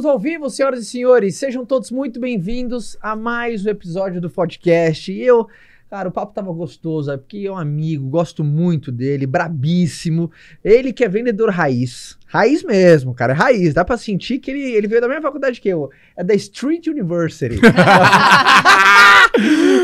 Estamos ao vivo, senhoras e senhores. Sejam todos muito bem-vindos a mais um episódio do podcast. E eu, cara, o papo tava gostoso, é porque é um amigo, gosto muito dele, brabíssimo. Ele que é vendedor raiz. Raiz mesmo, cara, é raiz. Dá pra sentir que ele, ele veio da mesma faculdade que eu. É da Street University.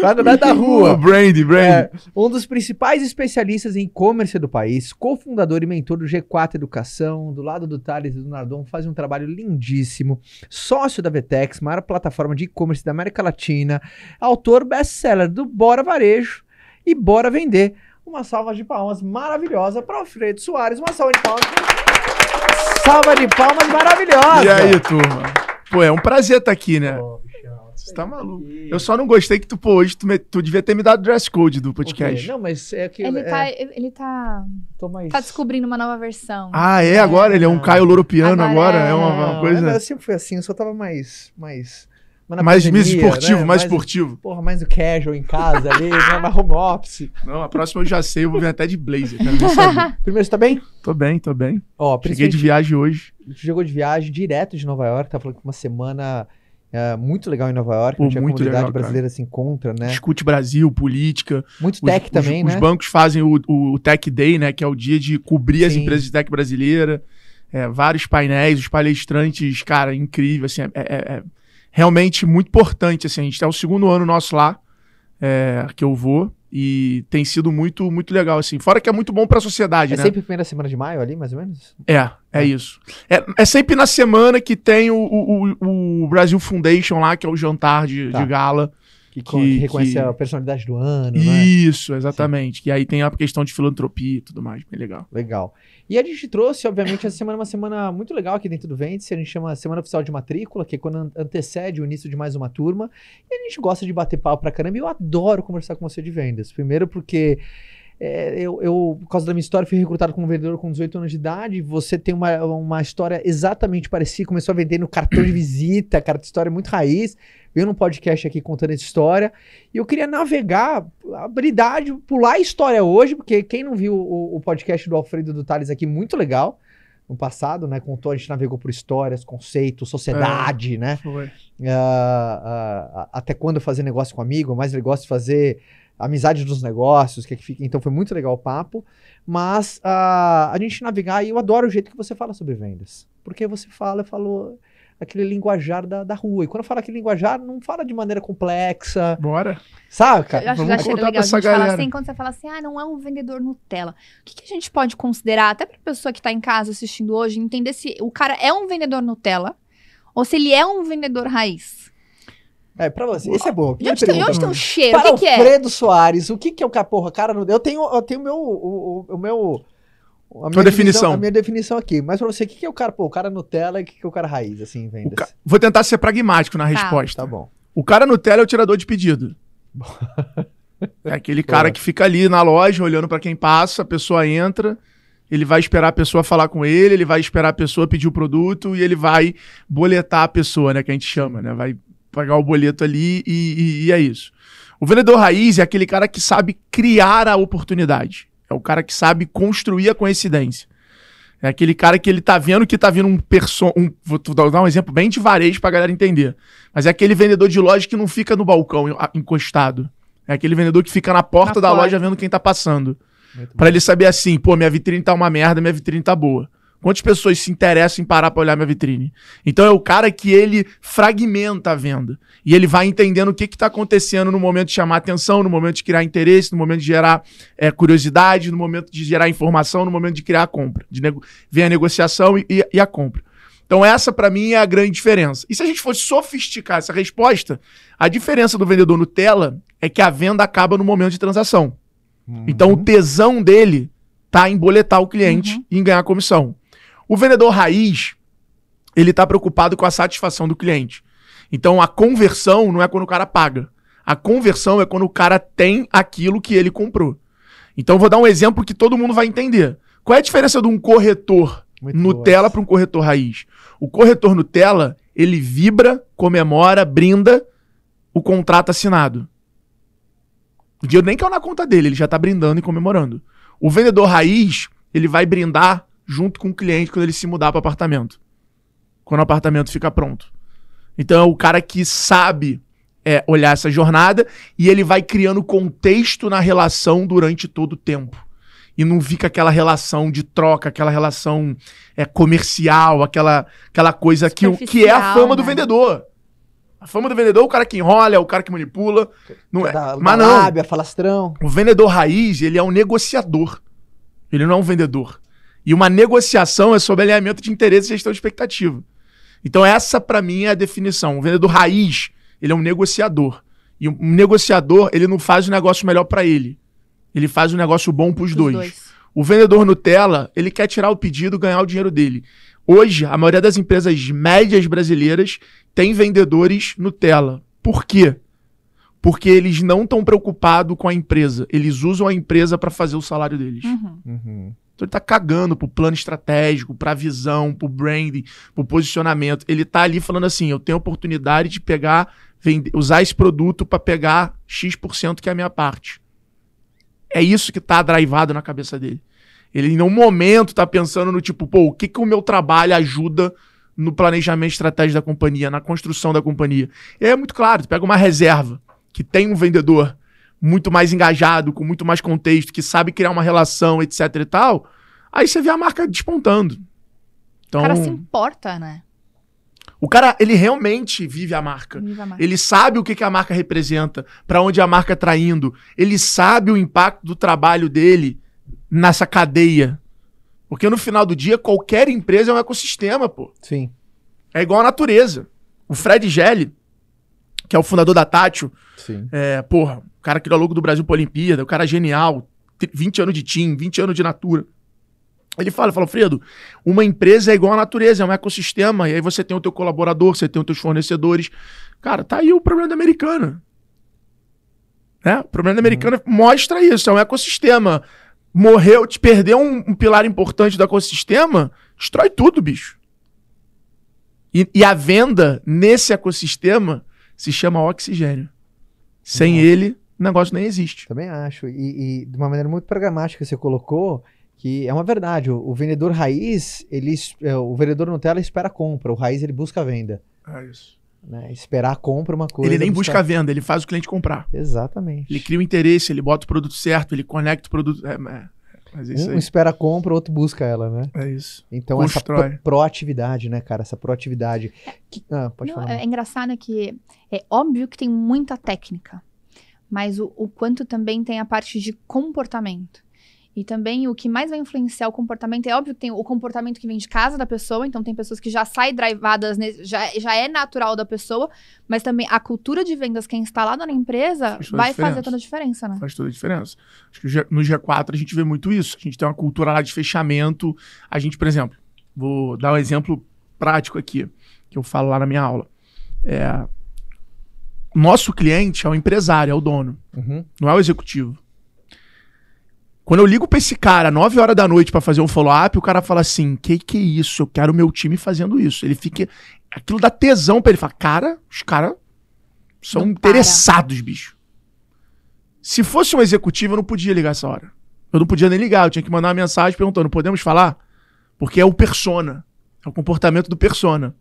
Lá no da rua. Brandy, Brandy. É, um dos principais especialistas em e-commerce do país, cofundador e mentor do G4 Educação, do lado do Thales e do Nardon, faz um trabalho lindíssimo. Sócio da Vetex, maior plataforma de e-commerce da América Latina, autor best-seller do Bora Varejo e Bora Vender. Uma salva de palmas maravilhosa para Alfredo Soares. Uma salva de palmas. Salva de palmas maravilhosa. E aí, turma? Pô, é um prazer estar aqui, né? Pô, Você tá maluco. Eu só não gostei que tu, pô, hoje tu, me- tu devia ter me dado o dress code do podcast. Não, mas é que Ele é, tá, ele tá, tô mais... tá descobrindo uma nova versão. Ah, é? Agora? Ele é um Caio Loropiano agora? Agora É é. uma, uma Não, coisa Eu sempre fui assim, eu só tava mais. Mais, mais, pandemia, mais esportivo, né? mais esportivo. Porra, mais o casual em casa ali, né? mais home office. Não, a próxima eu já sei, eu vou vir até de blazer. Primeiro, você tá bem? Tô bem, tô bem. Ó, Cheguei de viagem hoje. chegou de viagem direto de Nova York, tá falando que uma semana é, muito legal em Nova York, Pô, onde a comunidade legal, brasileira se encontra, né? Discute Brasil, política. Muito Os, tech os- também, os né? bancos fazem o, o Tech Day, né? Que é o dia de cobrir as Sim. empresas de tech brasileira. É, vários painéis, os palestrantes, cara, incrível, assim, é, é- é realmente muito importante, assim, a gente tá o segundo ano nosso lá, é, que eu vou, e tem sido muito, muito legal, assim, fora que é muito bom pra sociedade, É né? sempre a primeira semana de maio ali, mais ou menos? É, é É. isso. É, é sempre na semana que tem o, o, o- o Brasil Foundation lá, que é o jantar de, Tá. de gala. Que, Que- reconhece que- a personalidade do ano, né? Isso, exatamente. Que aí tem a questão de filantropia e tudo mais, bem legal. Legal. E a gente trouxe, obviamente, essa semana uma semana muito legal aqui dentro do Vêndice. A gente chama Semana Oficial de Matrícula, que é quando an- antecede o início de mais uma turma. E a gente gosta de bater pau pra caramba. E eu adoro conversar com você de vendas. Primeiro porque é, eu, eu, por causa da minha história, fui recrutado como vendedor com 18 anos de idade. Você tem uma, uma história exatamente parecida. Começou a vender no cartão de visita, cara, de história muito raiz. Veio num podcast aqui contando essa história. E eu queria navegar, habilidade, pular a história hoje, porque quem não viu o, o podcast do Alfredo do Tales aqui, muito legal. No passado, né? Contou, a gente navegou por histórias, conceitos, sociedade, né? Foi. Ah, ah, ah, até quando fazer negócio com amigo, mais ele gosta de fazer amizade dos negócios, que é que fica. Então foi muito legal o papo. Mas ah, a gente navegar, e eu adoro o jeito que você fala sobre vendas. Porque você fala, falou aquele linguajar da, da rua. E quando eu falo aquele linguajar, não fala de maneira complexa, Bora. saca? Eu acho, Vamos eu contar legal pra a essa gente galera. assim, quando você fala assim, ah, não é um vendedor Nutella. O que, que a gente pode considerar, até pra pessoa que tá em casa assistindo hoje, entender se o cara é um vendedor Nutella ou se ele é um vendedor raiz. É, pra você. Esse é bom. De onde, tem, onde tem o cheiro? Para o que, que é? Alfredo Soares, o que, que é o cara? Porra, cara, no- eu tenho eu tenho o meu. O, o- o meu a minha definição. A minha definição aqui. Mas pra você, o que, que é o cara? Pô, o cara Nutella e o que, que é o cara raiz, assim, em O vendas? ca- Vou tentar ser pragmático na resposta. Tá bom. O cara Nutella é o tirador de pedido. é aquele cara que fica ali na loja olhando pra quem passa, a pessoa entra, ele vai esperar a pessoa falar com ele, ele vai esperar a pessoa pedir o produto e ele vai boletar a pessoa, né? Que a gente chama, né? Vai pagar o boleto ali e, e- e é isso. O vendedor raiz é aquele cara que sabe criar a oportunidade. É o cara que sabe construir a coincidência. É aquele cara que ele tá vendo que tá vindo um person... Um, vou dar um exemplo bem de varejo pra galera entender. Mas é aquele vendedor de loja que não fica no balcão encostado. É aquele vendedor que fica na porta Na da porta. loja vendo quem tá passando. Pra ele saber assim, pô, minha vitrine tá uma merda, minha vitrine tá boa. Quantas pessoas se interessam em parar pra olhar minha vitrine? Então é o cara que ele fragmenta a venda. E ele vai entendendo o que que tá acontecendo no momento de chamar atenção, no momento de criar interesse, no momento de gerar é, curiosidade, no momento de gerar informação, no momento de criar a compra. De nego... Vem a negociação e, e- e a compra. Então essa pra mim é a grande diferença. E se a gente fosse sofisticar essa resposta, a diferença do vendedor Nutella é que a venda acaba no momento de transação. Então o tesão dele tá em boletar o cliente Uhum. e em ganhar comissão. O vendedor raiz, ele tá preocupado com a satisfação do cliente. Então a conversão não é quando o cara paga. A conversão é quando o cara tem aquilo que ele comprou. Então vou dar um exemplo que todo mundo vai entender. Qual é a diferença de um corretor Muito Nutella para um corretor raiz? O corretor Nutella, ele vibra, comemora, brinda o contrato assinado. O dinheiro nem caiu na conta dele, ele já tá brindando e comemorando. O vendedor raiz, ele vai brindar junto com o cliente quando ele se mudar para apartamento. quando o apartamento fica pronto. Então é o cara que sabe é, olhar essa jornada e ele vai criando contexto na relação durante todo o tempo. E não fica aquela relação de troca, aquela relação é, comercial, aquela, aquela coisa que, o- que é a fama do né? vendedor. A fama do vendedor é o cara que enrola, é o cara que manipula. Não é. Da, Mas da não. lábia, falastrão. O vendedor raiz, ele é um negociador. Ele não é um vendedor. E uma negociação é sobre alinhamento de interesse e gestão de expectativa. Então essa pra mim é a definição. O vendedor raiz, ele é um negociador. E um negociador, ele não faz o negócio melhor pra ele. Ele faz o negócio bom pros Os dois. O vendedor Nutella, ele quer tirar o pedido, ganhar o dinheiro dele. Hoje, a maioria das empresas médias brasileiras tem vendedores Nutella. Por quê? Porque eles não estão preocupados com a empresa. Eles usam a empresa para fazer o salário deles. Uhum. Então ele tá cagando pro plano estratégico, pra visão, pro branding, pro posicionamento. Ele tá ali falando assim: eu tenho oportunidade de pegar, vender, usar esse produto para pegar X% que é a minha parte. É isso que tá drivado na cabeça dele. Ele, em nenhum momento, tá pensando no tipo, pô, o que, que o meu trabalho ajuda no planejamento estratégico da companhia, na construção da companhia. E é muito claro, tu pega uma reserva que tem um vendedor muito mais engajado, com muito mais contexto, que sabe criar uma relação, etc e tal, aí você vê a marca despontando. Então, O cara se importa, né? o cara, ele realmente vive a marca. Viva a marca. Ele sabe o que, que a marca representa, pra onde a marca tá indo. Ele sabe o impacto do trabalho dele nessa cadeia. Porque no final do dia, qualquer empresa é um ecossistema, pô. Sim. É igual a natureza. O Fred Gelli, que é o fundador da Tátil, Sim. é, porra, cara criou logo do Brasil pra Olimpíada, o cara é genial, tem 20 anos de team, 20 anos de natura. Ele fala, fala, Fredo, uma empresa é igual à natureza, é um ecossistema, e aí você tem o teu colaborador, você tem os teus fornecedores. Cara, tá aí o problema da americana. Né? O problema da americana mostra isso, é um ecossistema. Morreu, te perdeu um, um pilar importante do ecossistema, destrói tudo, bicho. E, e a venda nesse ecossistema se chama oxigênio. Sem Uhum. ele, o negócio nem existe. Também acho. E, e de uma maneira muito programática você colocou que é uma verdade. O, o vendedor raiz, ele, é, o vendedor Nutella espera a compra. O raiz ele busca a venda. É isso. Né? Esperar a compra é uma coisa. ele nem busca a buscar... venda, ele faz o cliente comprar. Exatamente. Ele cria o interesse, ele bota o produto certo, ele conecta o produto. É, é, mas é isso Um aí. espera a compra, o outro busca ela, né? É isso. Então essa Constrói. pro- proatividade, né, cara? Essa proatividade. Que- Ah, pode Não, falar. é, é engraçado que é óbvio que tem muita técnica, mas o, o quanto também tem a parte de comportamento. E também o que mais vai influenciar o comportamento é óbvio que tem o comportamento que vem de casa da pessoa, então tem pessoas que já saem drivadas, já, já é natural da pessoa, mas também a cultura de vendas que é instalada na empresa Faz vai fazer toda a diferença, né? Faz toda a diferença. Acho que no G4 a gente vê muito isso. A gente tem uma cultura lá de fechamento. A gente, por exemplo, vou dar um exemplo prático aqui, que eu falo lá na minha aula. É, nosso cliente é o empresário, é o dono. Uhum. não é o executivo. Quando eu ligo pra esse cara 9 horas da noite pra fazer um follow-up, o cara fala assim: que que é isso? Eu quero o meu time fazendo isso. Ele fica. Aquilo dá tesão pra ele. Fala, cara, os caras são Não para. interessados, bicho. Se fosse um executivo, eu não podia ligar essa hora. Eu não podia nem ligar, eu tinha que mandar uma mensagem perguntando: podemos falar? Porque é o persona. É o comportamento do persona.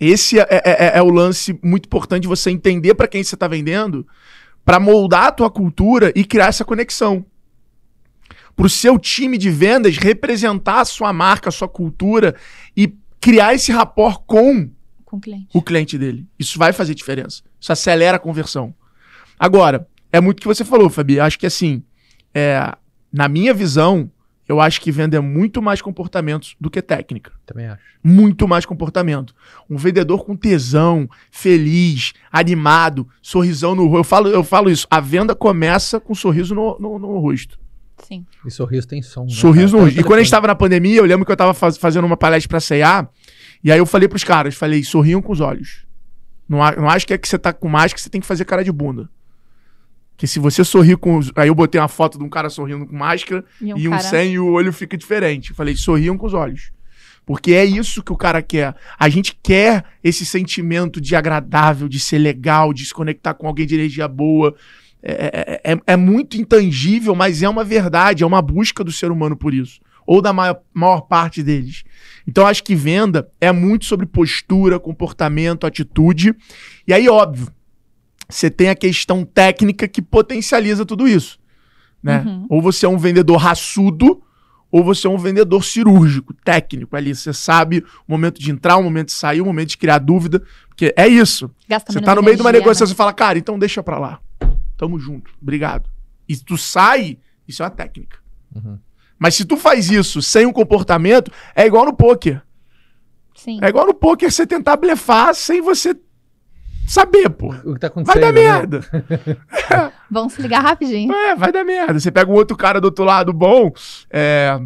Esse é, é- é- é o lance muito importante de você entender pra quem você tá vendendo, pra moldar a tua cultura e criar essa conexão. Pro seu time de vendas representar a sua marca, a sua cultura e criar esse rapport com Com o cliente. o cliente dele. Isso vai fazer diferença. Isso acelera a conversão. Agora, é muito o que você falou, Fabi. Acho que assim, é, na minha visão, eu acho que venda é muito mais comportamentos do que técnica. Também acho. Muito mais comportamento. Um vendedor com tesão, feliz, animado, sorrisão no rosto. Eu falo, eu falo isso. A venda começa com um sorriso no, no- no rosto. Sim. E sorriso tem som. né, Sorriso no rosto. E quando a gente tava na pandemia, eu lembro que eu tava faz- fazendo uma palestra pra CA. E aí eu falei pros caras, falei, sorriam com os olhos. Não, não acho que é que você tá com máscara que você tem que fazer cara de bunda. Porque se você sorrir com os... Aí eu botei uma foto de um cara sorrindo com máscara E um, e um cara... sem e o olho fica diferente. Eu falei, sorriam com os olhos. Porque é isso que o cara quer. A gente quer esse sentimento de agradável, de ser legal, de se conectar com alguém de energia boa. É, é- é- é muito intangível, mas é uma verdade, é uma busca do ser humano por isso. ou da maior, maior parte deles. Então acho que venda é muito sobre postura, comportamento, atitude. E aí, óbvio, você tem a questão técnica que potencializa tudo isso. Né? Uhum. Ou você é um vendedor raçudo, ou você é um vendedor cirúrgico, técnico ali. Você sabe o momento de entrar, o momento de sair, o momento de criar dúvida. Porque é isso. Gasta Você tá no meio de uma negociação, né? você fala, cara, então deixa pra lá. Tamo junto. Obrigado. E tu sai, isso é uma técnica. Uhum. Mas se tu faz isso sem um comportamento, é igual no poker. Sim. É igual no poker você tentar blefar sem você saber, pô. O que tá Vai acontecendo? dar né? merda. Vamos se ligar rapidinho. É, vai dar merda. Você pega um outro cara do outro lado bom. É...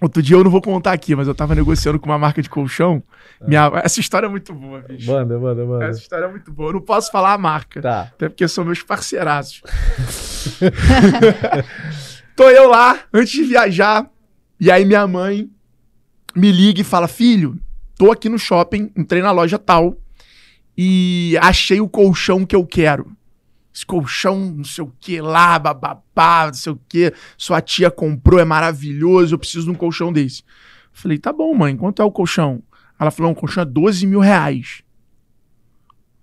Outro dia eu não vou contar aqui, mas eu tava negociando com uma marca de colchão. Minha... Essa história é muito boa, bicho. Manda, manda, manda. Essa história é muito boa. Eu não posso falar a marca. Tá. Até porque são meus parceiraços. Tô eu lá, antes de viajar, e aí minha mãe me liga e fala: Filho, tô aqui no shopping, entrei na loja tal e achei o colchão que eu quero. Esse colchão, não sei o que lá, bababá, não sei o que. Sua tia comprou, é maravilhoso, eu preciso de um colchão desse. Falei, tá bom, mãe, quanto é o colchão? Ela falou, um colchão é 12 mil reais.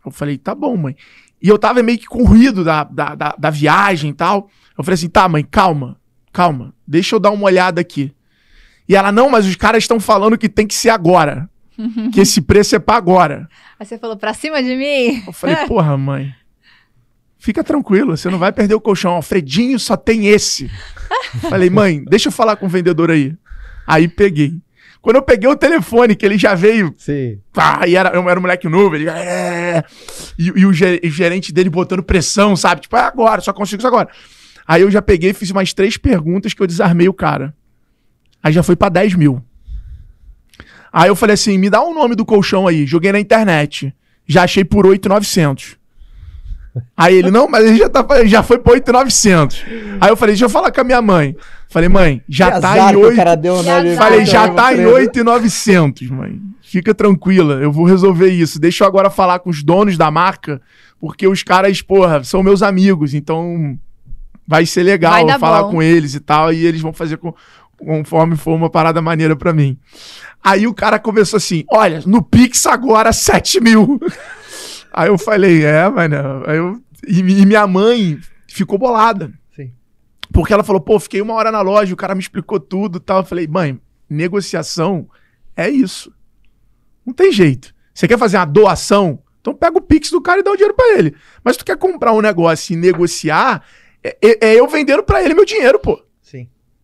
Eu falei, tá bom, mãe. E eu tava meio que com ruído da, da, da, da viagem e tal. Eu falei assim, tá, mãe, calma, calma. Deixa eu dar uma olhada aqui. E ela, não, mas os caras estão falando que tem que ser agora. Que esse preço é pra agora. Aí você falou, pra cima de mim? Eu falei, porra, mãe. Fica tranquilo, você não vai perder o colchão. Alfredinho só tem esse. Falei, mãe, deixa eu falar com o vendedor aí. Aí peguei. Quando eu peguei o telefone, que ele já veio Sim. Pá, e era, eu era um moleque novo, ele. É, e, e o, ge- o gerente dele botando pressão, sabe? Tipo, é agora, só consigo isso agora. Aí eu já peguei e fiz umas três perguntas que eu desarmei o cara. Aí já foi pra 10 mil. Aí eu falei assim: me dá o nome do colchão aí. Joguei na internet. Já achei por 8,900. Aí ele, não, mas ele já, tá, já foi por 8,900. Aí eu falei, deixa eu falar com a minha mãe. Falei, mãe, já Que tá azar em que o 8. cara deu, né? Falei, já tá em Fredo. 8,900, mãe. Fica tranquila, eu vou resolver isso. Deixa eu agora falar com os donos da marca, porque os caras, porra, são meus amigos, então vai ser legal Vai falar bom. com eles e tal, e eles vão fazer com- conforme for uma parada maneira pra mim. Aí o cara começou assim: olha, no Pix agora 7 mil. Aí eu falei, é, mano. Aí eu, e, e minha mãe ficou bolada. Sim. Porque ela falou, pô, fiquei uma hora na loja, o cara me explicou tudo e tal. Eu falei, mãe, negociação é isso. Não tem jeito. Você quer fazer uma doação? Então pega o Pix do cara e dá o dinheiro pra ele. Mas tu quer comprar um negócio e negociar, é, é- é eu vendendo pra ele meu dinheiro, pô.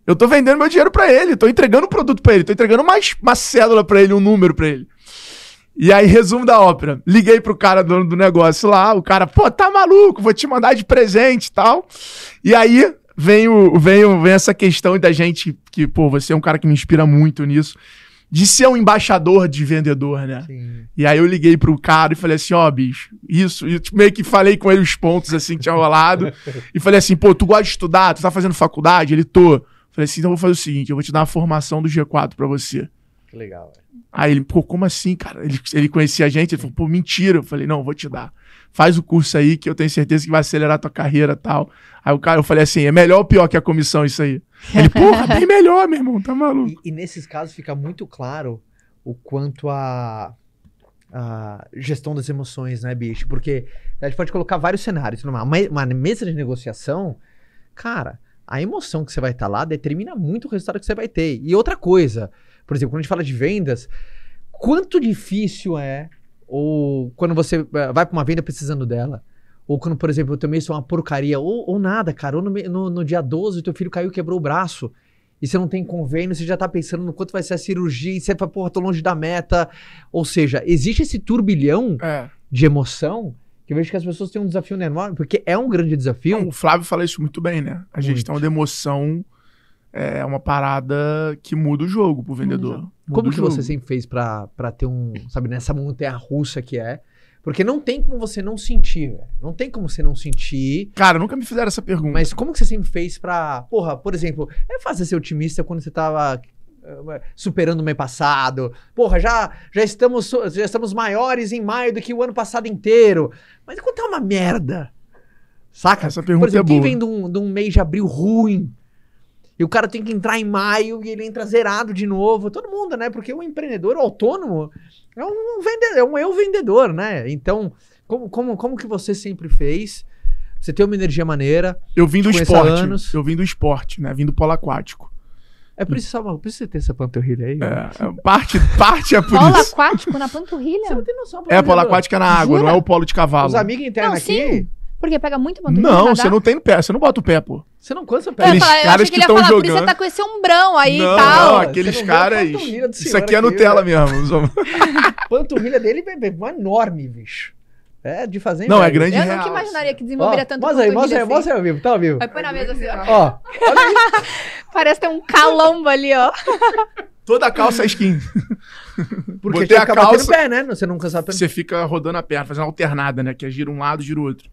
Eu tô vendendo meu dinheiro pra ele, tô entregando um produto pra ele, tô entregando mais uma cédula pra ele, um número pra ele. E aí, resumo da ópera. Liguei pro cara dono do negócio lá, o cara, pô, tá maluco, vou te mandar de presente e tal. E aí vem, o, vem, o- vem essa questão da gente, que, pô, você é um cara que me inspira muito nisso, de ser um embaixador de vendedor, né? Sim. E aí eu liguei pro cara e falei assim, ó, bicho, isso. E meio que falei com ele os pontos assim que tinha rolado. e falei assim, pô, tu gosta de estudar? Tu tá fazendo faculdade? Ele tô. Falei assim, então eu vou fazer o seguinte, eu vou te dar uma formação do G4 pra você. Que legal, velho. Aí ele, pô, como assim, cara? Ele, ele conhecia a gente, ele falou, pô, mentira. Eu falei, não, vou te dar. Faz o curso aí que eu tenho certeza que vai acelerar a tua carreira e tal. Aí o cara, eu falei assim, é melhor ou pior que a comissão isso aí? Ele, porra, bem melhor, meu irmão, tá maluco. E, e nesses casos fica muito claro o quanto a, a gestão das emoções, né, bicho? Porque a gente pode colocar vários cenários. Numa uma mesa de negociação, cara, a emoção que você vai estar lá determina muito o resultado que você vai ter. E outra coisa, por exemplo, quando a gente fala de vendas, quanto difícil é, ou quando você eh, vai para uma venda precisando dela, ou quando, por exemplo, o teu mês foi uma porcaria, ou, ou nada, cara, ou no, no, no dia 12 o teu filho caiu e quebrou o braço, e você não tem convênio, você já tá pensando no quanto vai ser a cirurgia, e você fala, porra, tô longe da meta. Ou seja, existe esse turbilhão É. de emoção que eu vejo que as pessoas têm um desafio enorme, porque é um grande desafio. Não, o Flávio fala isso muito bem, né? A gestão da emoção é uma parada que muda o jogo pro vendedor. Muda Como que jogo. você sempre fez pra, pra ter um, sabe, nessa montanha russa que é? Porque não tem como você não sentir, velho. Não tem como você não sentir. Cara, nunca me fizeram essa pergunta. Mas como que você sempre fez pra. Porra, por exemplo, é fácil ser otimista quando você tava superando o mês passado. Porra, já, já, estamos, já estamos maiores em maio do que o ano passado inteiro. Mas quando tá uma merda. Saca? Essa pergunta por exemplo, é quem boa. vem de um, de um mês de abril ruim E o cara tem que entrar em maio e ele entra zerado de novo. Todo mundo, né? Porque o empreendedor o autônomo é um vendedor, é um eu vendedor, né? Então, como, como, como que você sempre fez? Você tem uma energia maneira. Eu vim do esporte. anos. Eu vim do esporte, né? Vim do polo aquático. É por isso, por isso você ter essa panturrilha aí. né? É, é, parte, parte é por Polo isso. aquático na Você panturrilha? não tem noção. É, polo aquático é na água, Jura? não é o polo de cavalo. Os amigos internos Não, aqui, sim. Porque pega muita panturrilha. Não, você não tem no pé, você não bota o pé, pô. você não cansa o pé. Aqueles falar, eu caras que que ele ia tão falar, por isso jogando. você tá com esse ombrão aí Não, e tal. não, Você aqueles caras. Isso aqui é aqui, Nutella né? mesmo. A panturrilha dele é é enorme, bicho. É de fazer Não, é grande Eu real. nunca imaginaria que Ó, desenvolveria tanto mostra aí, mostra aí, assim. mostra aí ao vivo, tá ao vivo. Vai pôr na mesa assim, ó. Ó, olha aí. Parece ter um calombo ali, ó. Toda a calça é skin. Porque Botei a no calça- pé, né? Você não cansa o pé. Você fica rodando a perna, fazendo alternada, né? Que é gira um lado, gira o outro.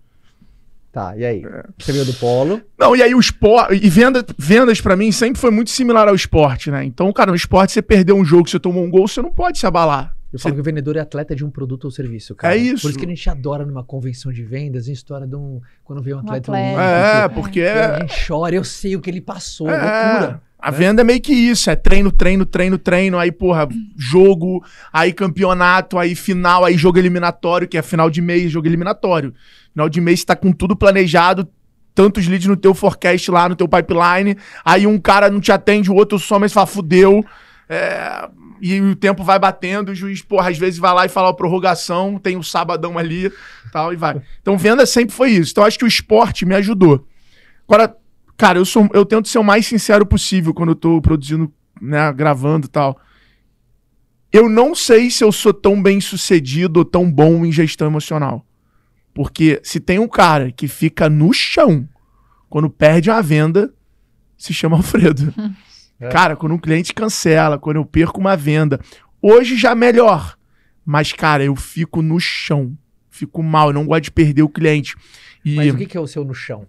Tá, e aí? É. Você veio do polo. Não, e aí o esporte. E venda, vendas pra mim sempre foi muito similar ao esporte, né? Então, cara, no esporte, você perdeu um jogo, você tomou um gol, você não pode se abalar. Eu falo que o vendedor é atleta de um produto ou serviço, cara. É isso. Por isso que a gente adora numa convenção de vendas, em história de um. Quando vê um atleta. atleta. olímpico. É, porque A é. gente chora, eu sei o que ele passou, É, loucura. A venda é meio que isso, é treino, treino, treino, treino, aí, porra, jogo, aí campeonato, aí final, aí jogo eliminatório, que é final de mês, jogo eliminatório. Final de mês você tá com tudo planejado, tantos leads no teu forecast lá, no teu pipeline, aí um cara não te atende, o outro só, mas fala, fudeu, é, e o tempo vai batendo, o juiz, porra, às vezes vai lá e fala, ó, prorrogação, tem o sabadão ali, tal, e vai. Então venda sempre foi isso. Então acho que o esporte me ajudou. Agora, Cara, eu, sou, eu tento ser o mais sincero possível quando eu tô produzindo, né, gravando e tal. Eu não sei se eu sou tão bem sucedido ou tão bom em gestão emocional. Porque se tem um cara que fica no chão quando perde uma venda, se chama Alfredo. É. Cara, quando um cliente cancela, quando eu perco uma venda. Hoje já melhor. Mas, cara, eu fico no chão. Fico mal, eu não gosto de perder o cliente. E... Mas o que, é o seu no chão?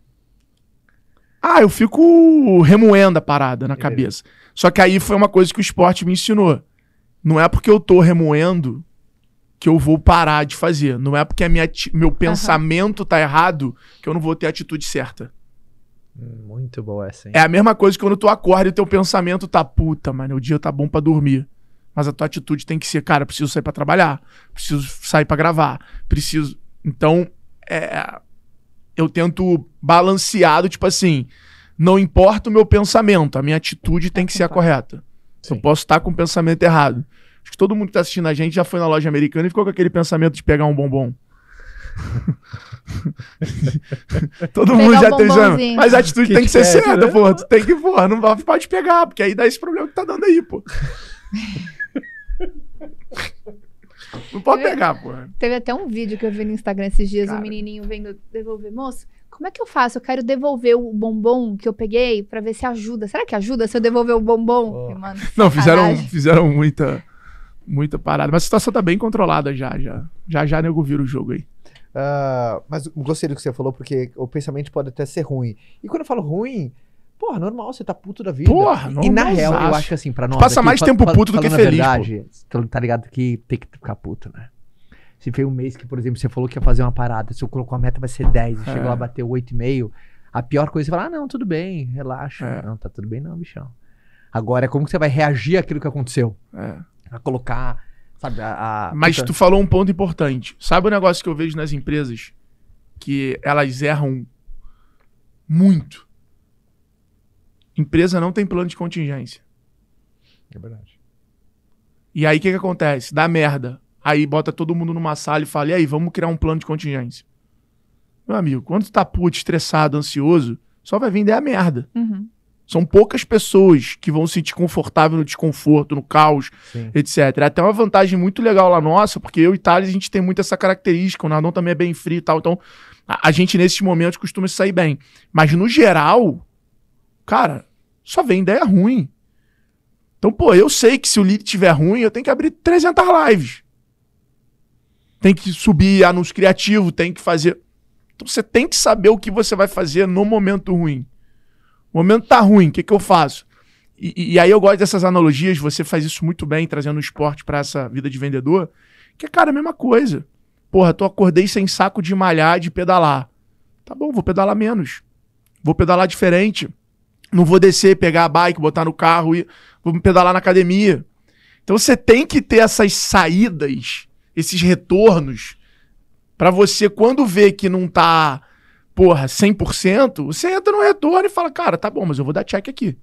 Ah, eu fico remoendo a parada na cabeça. Só que aí foi uma coisa que o esporte me ensinou. Não é porque eu tô remoendo que eu vou parar de fazer. Não é porque minha meu pensamento tá errado que eu não vou ter a atitude certa. Muito boa essa, hein? É a mesma coisa que quando tu acorda e teu pensamento tá puta, mano, o dia tá bom pra dormir. Mas a tua atitude tem que ser, cara, preciso sair pra trabalhar, preciso sair pra gravar, preciso. Então, é, eu tento balanceado, tipo assim, não importa o meu pensamento, a minha atitude tem que ser a correta. Eu Sim. posso estar com o pensamento errado. Acho que todo mundo que tá assistindo a gente já foi na loja americana e ficou com aquele pensamento de pegar um bombom. todo Pegar mundo um já tem já. Mas a atitude tem que ser certa, né? pô. Tu tem que, pô, não vai- pode pegar, porque aí dá esse problema que tá dando aí, pô. Não pode pegar, pô. Teve até um vídeo que eu vi no Instagram esses dias, Cara. um menininho vendo devolver. Moço, como é que eu faço? Eu quero devolver o bombom que eu peguei pra ver se ajuda. Será que ajuda se eu devolver o bombom? Oh. Mano, Não, fizeram, fizeram muita, muita parada. Mas a situação tá bem controlada já, já. Já, já nego vira o jogo aí. Ah, mas gostei do que você falou, porque o pensamento pode até ser ruim. E quando eu falo ruim, porra, normal, você tá puto da vida. Porra, E na real, eu acho que assim, pra nós. passa aqui, mais tempo puto do que feliz, verdade, tu tá ligado que tem que ficar puto, né? Se foi um mês que, por exemplo, você falou que ia fazer uma parada, se eu colocou a meta vai ser 10 e É. chegou lá bateu 8,5, a pior coisa é falar, ah, não, tudo bem, relaxa. É. Não, tá tudo bem não, bichão. Agora é como que você vai reagir àquilo que aconteceu. É. A colocar, sabe, a... a- Mas tu falou um ponto importante. Sabe o negócio que eu vejo nas empresas? Que elas erram muito. Empresa não tem plano de contingência. É verdade. E aí o que, que acontece? Dá merda. Aí bota todo mundo numa sala e fala: e aí, vamos criar um plano de contingência. Meu amigo, quando tu tá puto, estressado, ansioso, só vai vender a merda. Uhum. São poucas pessoas que vão se sentir confortável no desconforto, no caos, Sim. etc. É até uma vantagem muito legal lá nossa, porque eu e Thales, a gente tem muito essa característica. O Nardon também é bem frio e tal. Então, a, a gente, nesses momentos, costuma se sair bem. Mas, no geral, cara, só vem ideia ruim. Então, pô, eu sei que se o lead tiver ruim, eu tenho que abrir 300 lives. Tem que subir anúncio criativo, tem que fazer. Então, você tem que saber o que você vai fazer no momento ruim. O momento tá ruim, o que, que eu faço? E, e- aí eu gosto dessas analogias, você faz isso muito bem, trazendo o esporte pra essa vida de vendedor, que é, cara, a mesma coisa. Porra, tu acordei sem saco de malhar, de pedalar. Tá bom, vou pedalar menos. Vou pedalar diferente. Não vou descer, pegar a bike, botar no carro e vou pedalar na academia. Então você tem que ter essas saídas, esses retornos, pra você, quando vê que não tá, porra, 100%, você entra no retorno e fala, cara, tá bom, mas eu vou dar check aqui.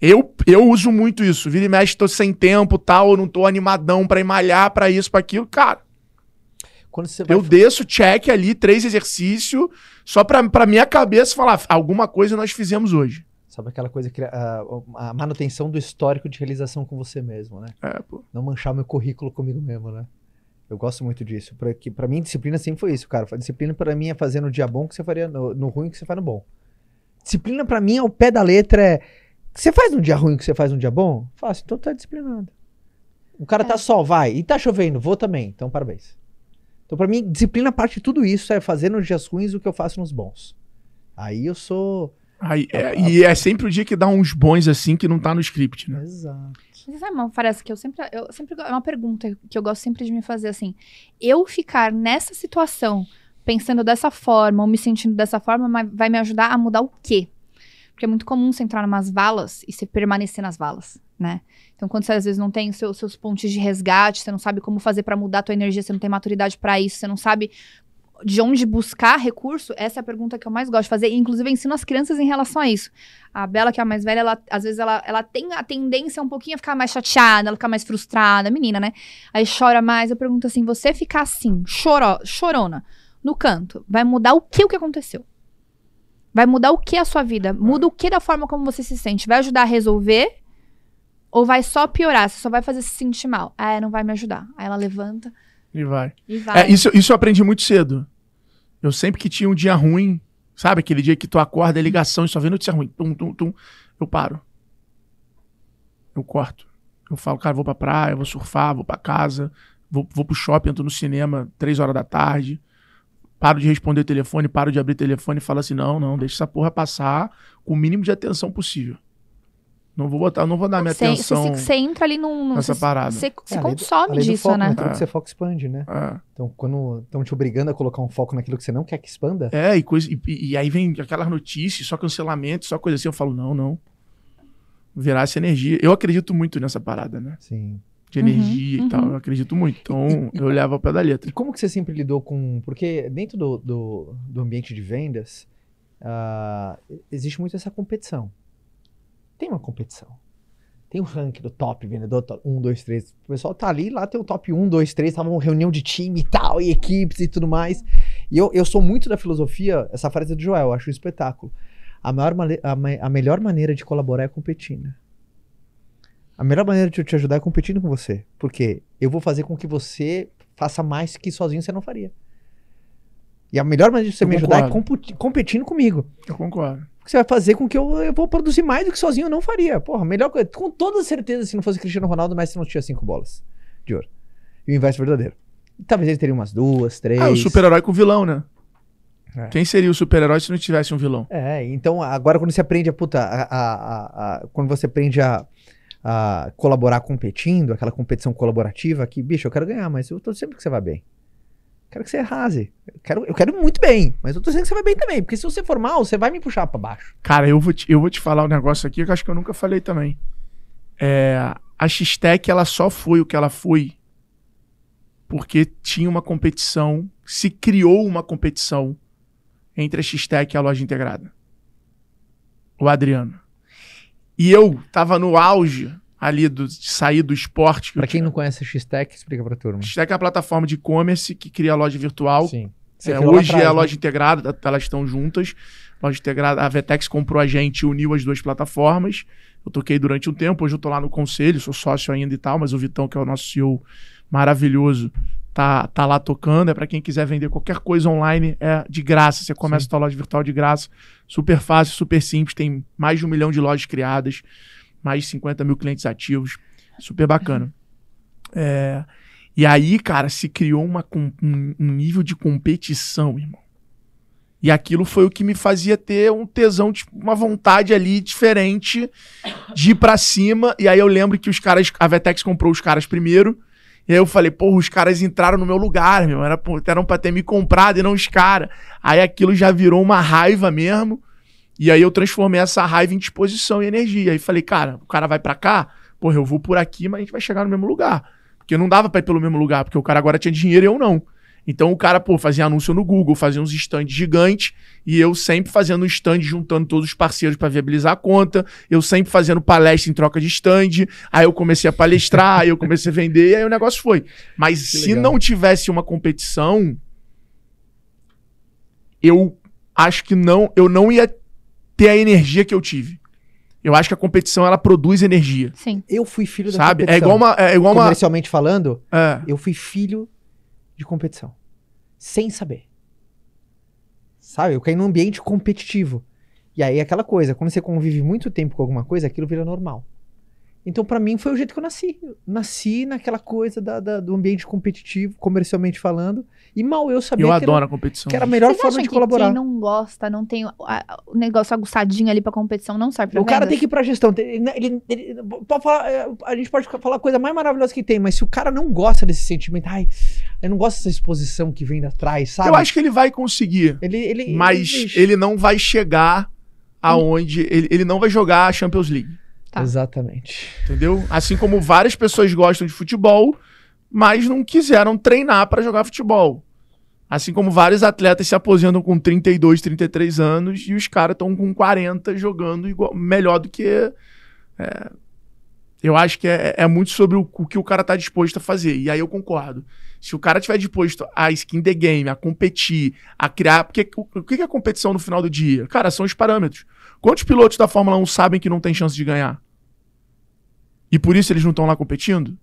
Eu, eu uso muito isso. Vira e mexe, tô sem tempo, tal, não tô animadão pra ir malhar, pra isso, pra aquilo. Cara, Quando você vai eu desço, check ali, três exercícios, só pra, pra minha cabeça falar, alguma coisa nós fizemos hoje. Sabe aquela coisa que a, a manutenção do histórico de realização com você mesmo, né? É, pô. Não manchar meu currículo comigo mesmo, né? Eu gosto muito disso. Porque pra mim, disciplina sempre foi isso, cara. Disciplina pra mim é fazer no dia bom que você faria no, no ruim que você faz no bom. Disciplina pra mim, ao pé da letra, é. Você faz no dia ruim que você faz no dia bom? Faço, então tá disciplinado. O cara tá sol, vai. E tá chovendo, vou também. Então, parabéns. Então, pra mim, disciplina parte de tudo isso é fazer nos dias ruins o que eu faço nos bons. Aí eu sou. Aí, é, e é sempre o dia que dá uns bons assim que não tá no script, né? Exato. Você sabe uma frase que eu sempre, eu sempre. É uma pergunta que eu gosto sempre de me fazer assim. Eu ficar nessa situação, pensando dessa forma, ou me sentindo dessa forma, mas vai me ajudar a mudar o quê? Porque é muito comum você entrar numas valas e você permanecer nas valas, né? Então, quando você às vezes não tem os seus, seus pontos de resgate, você não sabe como fazer pra mudar a tua energia, você não tem maturidade pra isso, você não sabe de onde buscar recurso, essa é a pergunta que eu mais gosto de fazer. E, inclusive, eu ensino as crianças em relação a isso. A Bela, que é a mais velha, ela, às vezes ela, ela tem a tendência um pouquinho a ficar mais chateada, ela ficar mais frustrada, menina, né? Aí chora mais. Eu pergunto assim: você ficar assim, choro, chorona, no canto, vai mudar o que o que aconteceu? Vai mudar o que a sua vida? Muda o que da forma como você se sente? Vai ajudar a resolver? Ou vai só piorar? Você só vai fazer se sentir mal? Ah, não vai me ajudar. Aí ela levanta E vai. e vai. É, isso, isso eu aprendi muito cedo. Eu sempre que tinha um dia ruim, sabe? Aquele dia que tu acorda, é ligação e só vê notícia ruim. Tum, tum, tum. Eu paro. Eu corto. Eu falo, cara, vou pra praia, vou surfar, vou pra casa, vou, vou pro shopping, entro no cinema três horas da tarde. Paro de responder o telefone, paro de abrir o telefone e falo assim: não, não, deixa essa porra passar com o mínimo de atenção possível. Não vou botar, não vou dar minha Você, atenção. você, entra ali num. num nessa você, parada. Você, É, consome do disso, foco, né? Tudo É. que você foca expande, né? É. Então, quando estão te obrigando a colocar um foco naquilo que você não quer que expanda, É, e, coisa, e, e aí vem aquelas notícias, só cancelamento, só coisa assim. Eu falo, não, não. Virar essa energia. Eu acredito muito nessa parada, né? sim. De Uhum, energia uhum. e tal. Eu acredito muito. Então, eu levo ao pé da letra. E como que você sempre lidou com. Porque dentro do, do, do ambiente de vendas, ah, existe muito essa competição. Tem uma competição. Tem o ranking do top vendedor, top 1, 2, 3. O pessoal tá ali, lá tem o top 1, 2, 3, tava uma reunião de time e tal, e equipes e tudo mais. E eu, eu sou muito da filosofia, essa frase é do Joel, eu acho um espetáculo. A, maior a, a melhor maneira de colaborar é competindo. A melhor maneira de eu te ajudar é competindo com você. Porque eu vou fazer com que você faça mais que sozinho você não faria. E a melhor maneira de você Eu me ajudar é concordo. competindo comigo. Eu concordo. Você vai fazer com que eu, eu vou produzir mais do que sozinho eu não faria. Porra, melhor coisa. Com toda certeza, se não fosse Cristiano Ronaldo, o Messi não tinha cinco bolas de ouro. E o inverso verdadeiro. Talvez ele teria umas duas, três. Ah, o super-herói com vilão, né? É. Quem seria o super-herói se não tivesse um vilão? É, então agora quando você aprende a puta, a, a- a- quando você aprende a, a colaborar competindo, aquela competição colaborativa, que, bicho, eu quero ganhar, mas eu tô sempre que você vai bem. Quero que você arrase. Eu quero, eu quero muito bem, mas eu tô dizendo que você vai bem também, porque se você for mal, você vai me puxar pra baixo. Cara, eu vou te, eu vou te falar um negócio aqui que eu acho que eu nunca falei também. É, a X-Tech, ela só foi o que ela foi porque tinha uma competição, se criou uma competição entre a X-Tech e a loja integrada. O Adriano. E eu tava no auge ali do, de sair do esporte. que Pra eu quem não conhece a X-Tech, explica pra turma. X-Tech é a plataforma de e-commerce que cria a loja virtual. Sim. É, hoje atrás, é a né? loja integrada, elas estão juntas. Loja integrada, a Vetex comprou a gente e uniu as duas plataformas. Eu toquei durante um tempo, hoje eu tô lá no conselho, sou sócio ainda e tal, mas o Vitão, que é o nosso CEO maravilhoso, tá, tá lá tocando. É para quem quiser vender qualquer coisa online, é de graça. Você começa Sim. a tua loja virtual de graça. Super fácil, super simples. Tem mais de um milhão de lojas criadas, mais de 50 mil clientes ativos. Super bacana. É, e aí, cara, se criou uma, um, um nível de competição, irmão. E aquilo foi o que me fazia ter um tesão, tipo, uma vontade ali diferente de ir pra cima. E aí eu lembro que os caras, a Vetex comprou os caras primeiro. E aí eu falei, porra, os caras entraram no meu lugar, meu. Era, eram pra ter me comprado e não os caras. Aí aquilo já virou uma raiva mesmo. E aí eu transformei essa raiva em disposição e energia. Aí falei, cara, o cara vai pra cá, porra, eu vou por aqui, mas a gente vai chegar no mesmo lugar. Porque não dava pra ir pelo mesmo lugar, porque o cara agora tinha dinheiro e eu não. Então o cara, pô, fazia anúncio no Google, fazia uns stands gigantes, e eu sempre fazendo um stand, juntando todos os parceiros para viabilizar a conta, eu sempre fazendo palestra em troca de stand, aí eu comecei a palestrar, aí eu comecei a vender, e aí o negócio foi. Mas Que se legal. não tivesse uma competição, eu acho que não, eu não ia ter a energia que eu tive. Eu acho que a competição ela produz energia, Sim. Eu fui filho da sabe? É competição. igual uma, é igual uma, Comercialmente falando, é. eu fui filho de competição. Sem saber. Sabe? Eu caí num ambiente competitivo. E aí aquela coisa, quando você convive muito tempo com alguma coisa, aquilo vira normal. Então, pra mim, foi o jeito que eu nasci. Eu nasci naquela coisa da- da- do ambiente competitivo, comercialmente falando. E mal eu sabia eu que, adoro era, a competição. que era a melhor Vocês forma de que colaborar. quem não gosta, não tem o- a- o negócio aguçadinho ali pra competição, não serve pra O cara vendas? tem que ir pra gestão. Ele, ele- ele- pode falar, é, a gente pode falar a coisa mais maravilhosa que tem, mas se o cara não gosta desse sentimento, ai, eu não gosto dessa exposição que vem da trás, sabe? Eu acho que ele vai conseguir. ele, ele, mas ele não vai chegar aonde. Ele, ele não vai jogar a Champions League. Tá. Exatamente. Entendeu? Assim como várias pessoas gostam de futebol, mas não quiseram treinar para jogar futebol. Assim como vários atletas se aposentam com 32, 33 anos e os caras estão com 40 jogando igual, melhor do que. é, eu acho que é, é muito sobre o, o que o cara tá disposto a fazer. E aí eu concordo. Se o cara tiver disposto a skin the game, a competir, a criar. Porque o, o que é competição no final do dia? Cara, são os parâmetros. Quantos pilotos da Fórmula 1 sabem que não tem chance de ganhar? E por isso eles não estão lá competindo?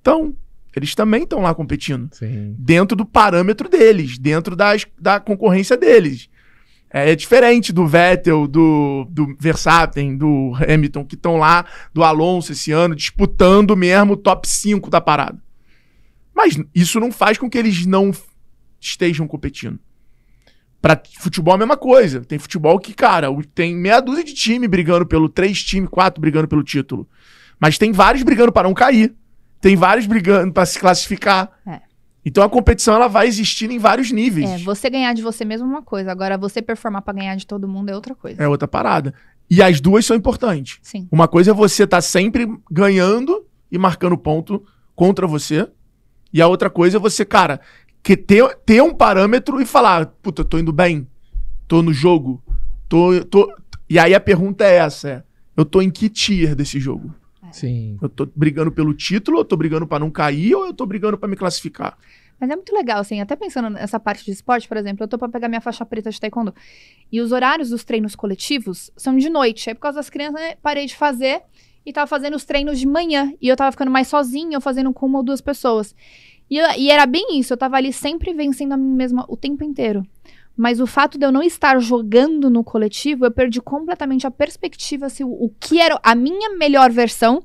Então, eles também estão lá competindo. Sim. Dentro do parâmetro deles, dentro das, da concorrência deles. É diferente do Vettel, do, do Verstappen, do Hamilton, que estão lá, do Alonso esse ano, disputando mesmo o top 5 da parada. Mas isso não faz com que eles não estejam competindo. Pra futebol é a mesma coisa. Tem futebol que, cara, tem meia dúzia de time brigando pelo. Três times, quatro brigando pelo título. Mas tem vários brigando para não cair. Tem vários brigando para se classificar. É. Então a competição ela vai existindo em vários níveis. É, você ganhar de você mesmo é uma coisa, agora você performar pra ganhar de todo mundo é outra coisa. É outra parada. E as duas são importantes. Sim. Uma coisa é você estar sempre ganhando e marcando ponto contra você. E a outra coisa é você, cara, que ter, ter um parâmetro e falar, puta, tô indo bem, tô no jogo, tô, tô... E aí a pergunta é essa, é, eu tô em que tier desse jogo? Sim. Eu tô brigando pelo título, eu tô brigando pra não cair ou eu tô brigando pra me classificar? Mas é muito legal, assim, até pensando nessa parte de esporte, por exemplo, eu tô pra pegar minha faixa preta de taekwondo. E os horários dos treinos coletivos são de noite. Aí por causa das crianças, né, parei de fazer e tava fazendo os treinos de manhã. E eu tava ficando mais sozinha, eu fazendo com uma ou duas pessoas. E, eu- e era bem isso, eu tava ali sempre vencendo a mim mesma o tempo inteiro. Mas o fato de eu não estar jogando no coletivo, eu perdi completamente a perspectiva se o, o que era a minha melhor versão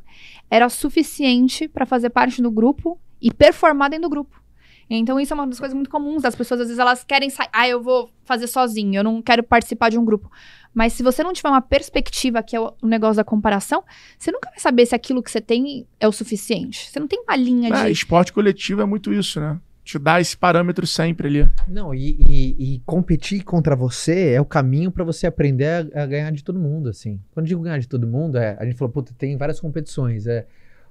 era suficiente pra fazer parte do grupo e performar dentro do grupo. Então isso é uma das coisas muito comuns das pessoas, às vezes elas querem sair, ah, eu vou fazer sozinho, eu não quero participar de um grupo. Mas se você não tiver uma perspectiva, que é o o negócio da comparação, você nunca vai saber se aquilo que você tem é o suficiente. Você não tem uma linha É, de esporte coletivo é muito isso, né? Te dá esse parâmetro sempre ali. Não, e, e- e competir contra você é o caminho pra você aprender a, a ganhar de todo mundo, assim. Quando eu digo ganhar de todo mundo, é, a gente falou, puta, tem várias competições. É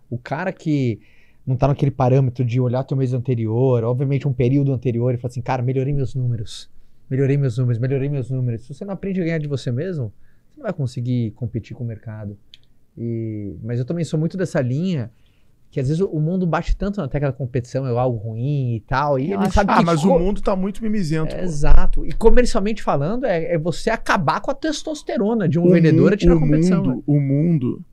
o cara que não tá naquele parâmetro de olhar teu mês anterior, obviamente um período anterior, e falar assim, cara, melhorei meus números. Melhorei meus números, melhorei meus números. Se você não aprende a ganhar de você mesmo, você não vai conseguir competir com o mercado. E, mas eu também sou muito dessa linha que às vezes o- mundo bate tanto na tecla da competição, é algo ruim e tal. E Eu ele acho- sabe Ah, que mas co- o mundo tá muito mimizento. é. Exato. E comercialmente falando, é, é você acabar com a testosterona de um O vendedor e tirar a o competição. Mundo, né? O mundo,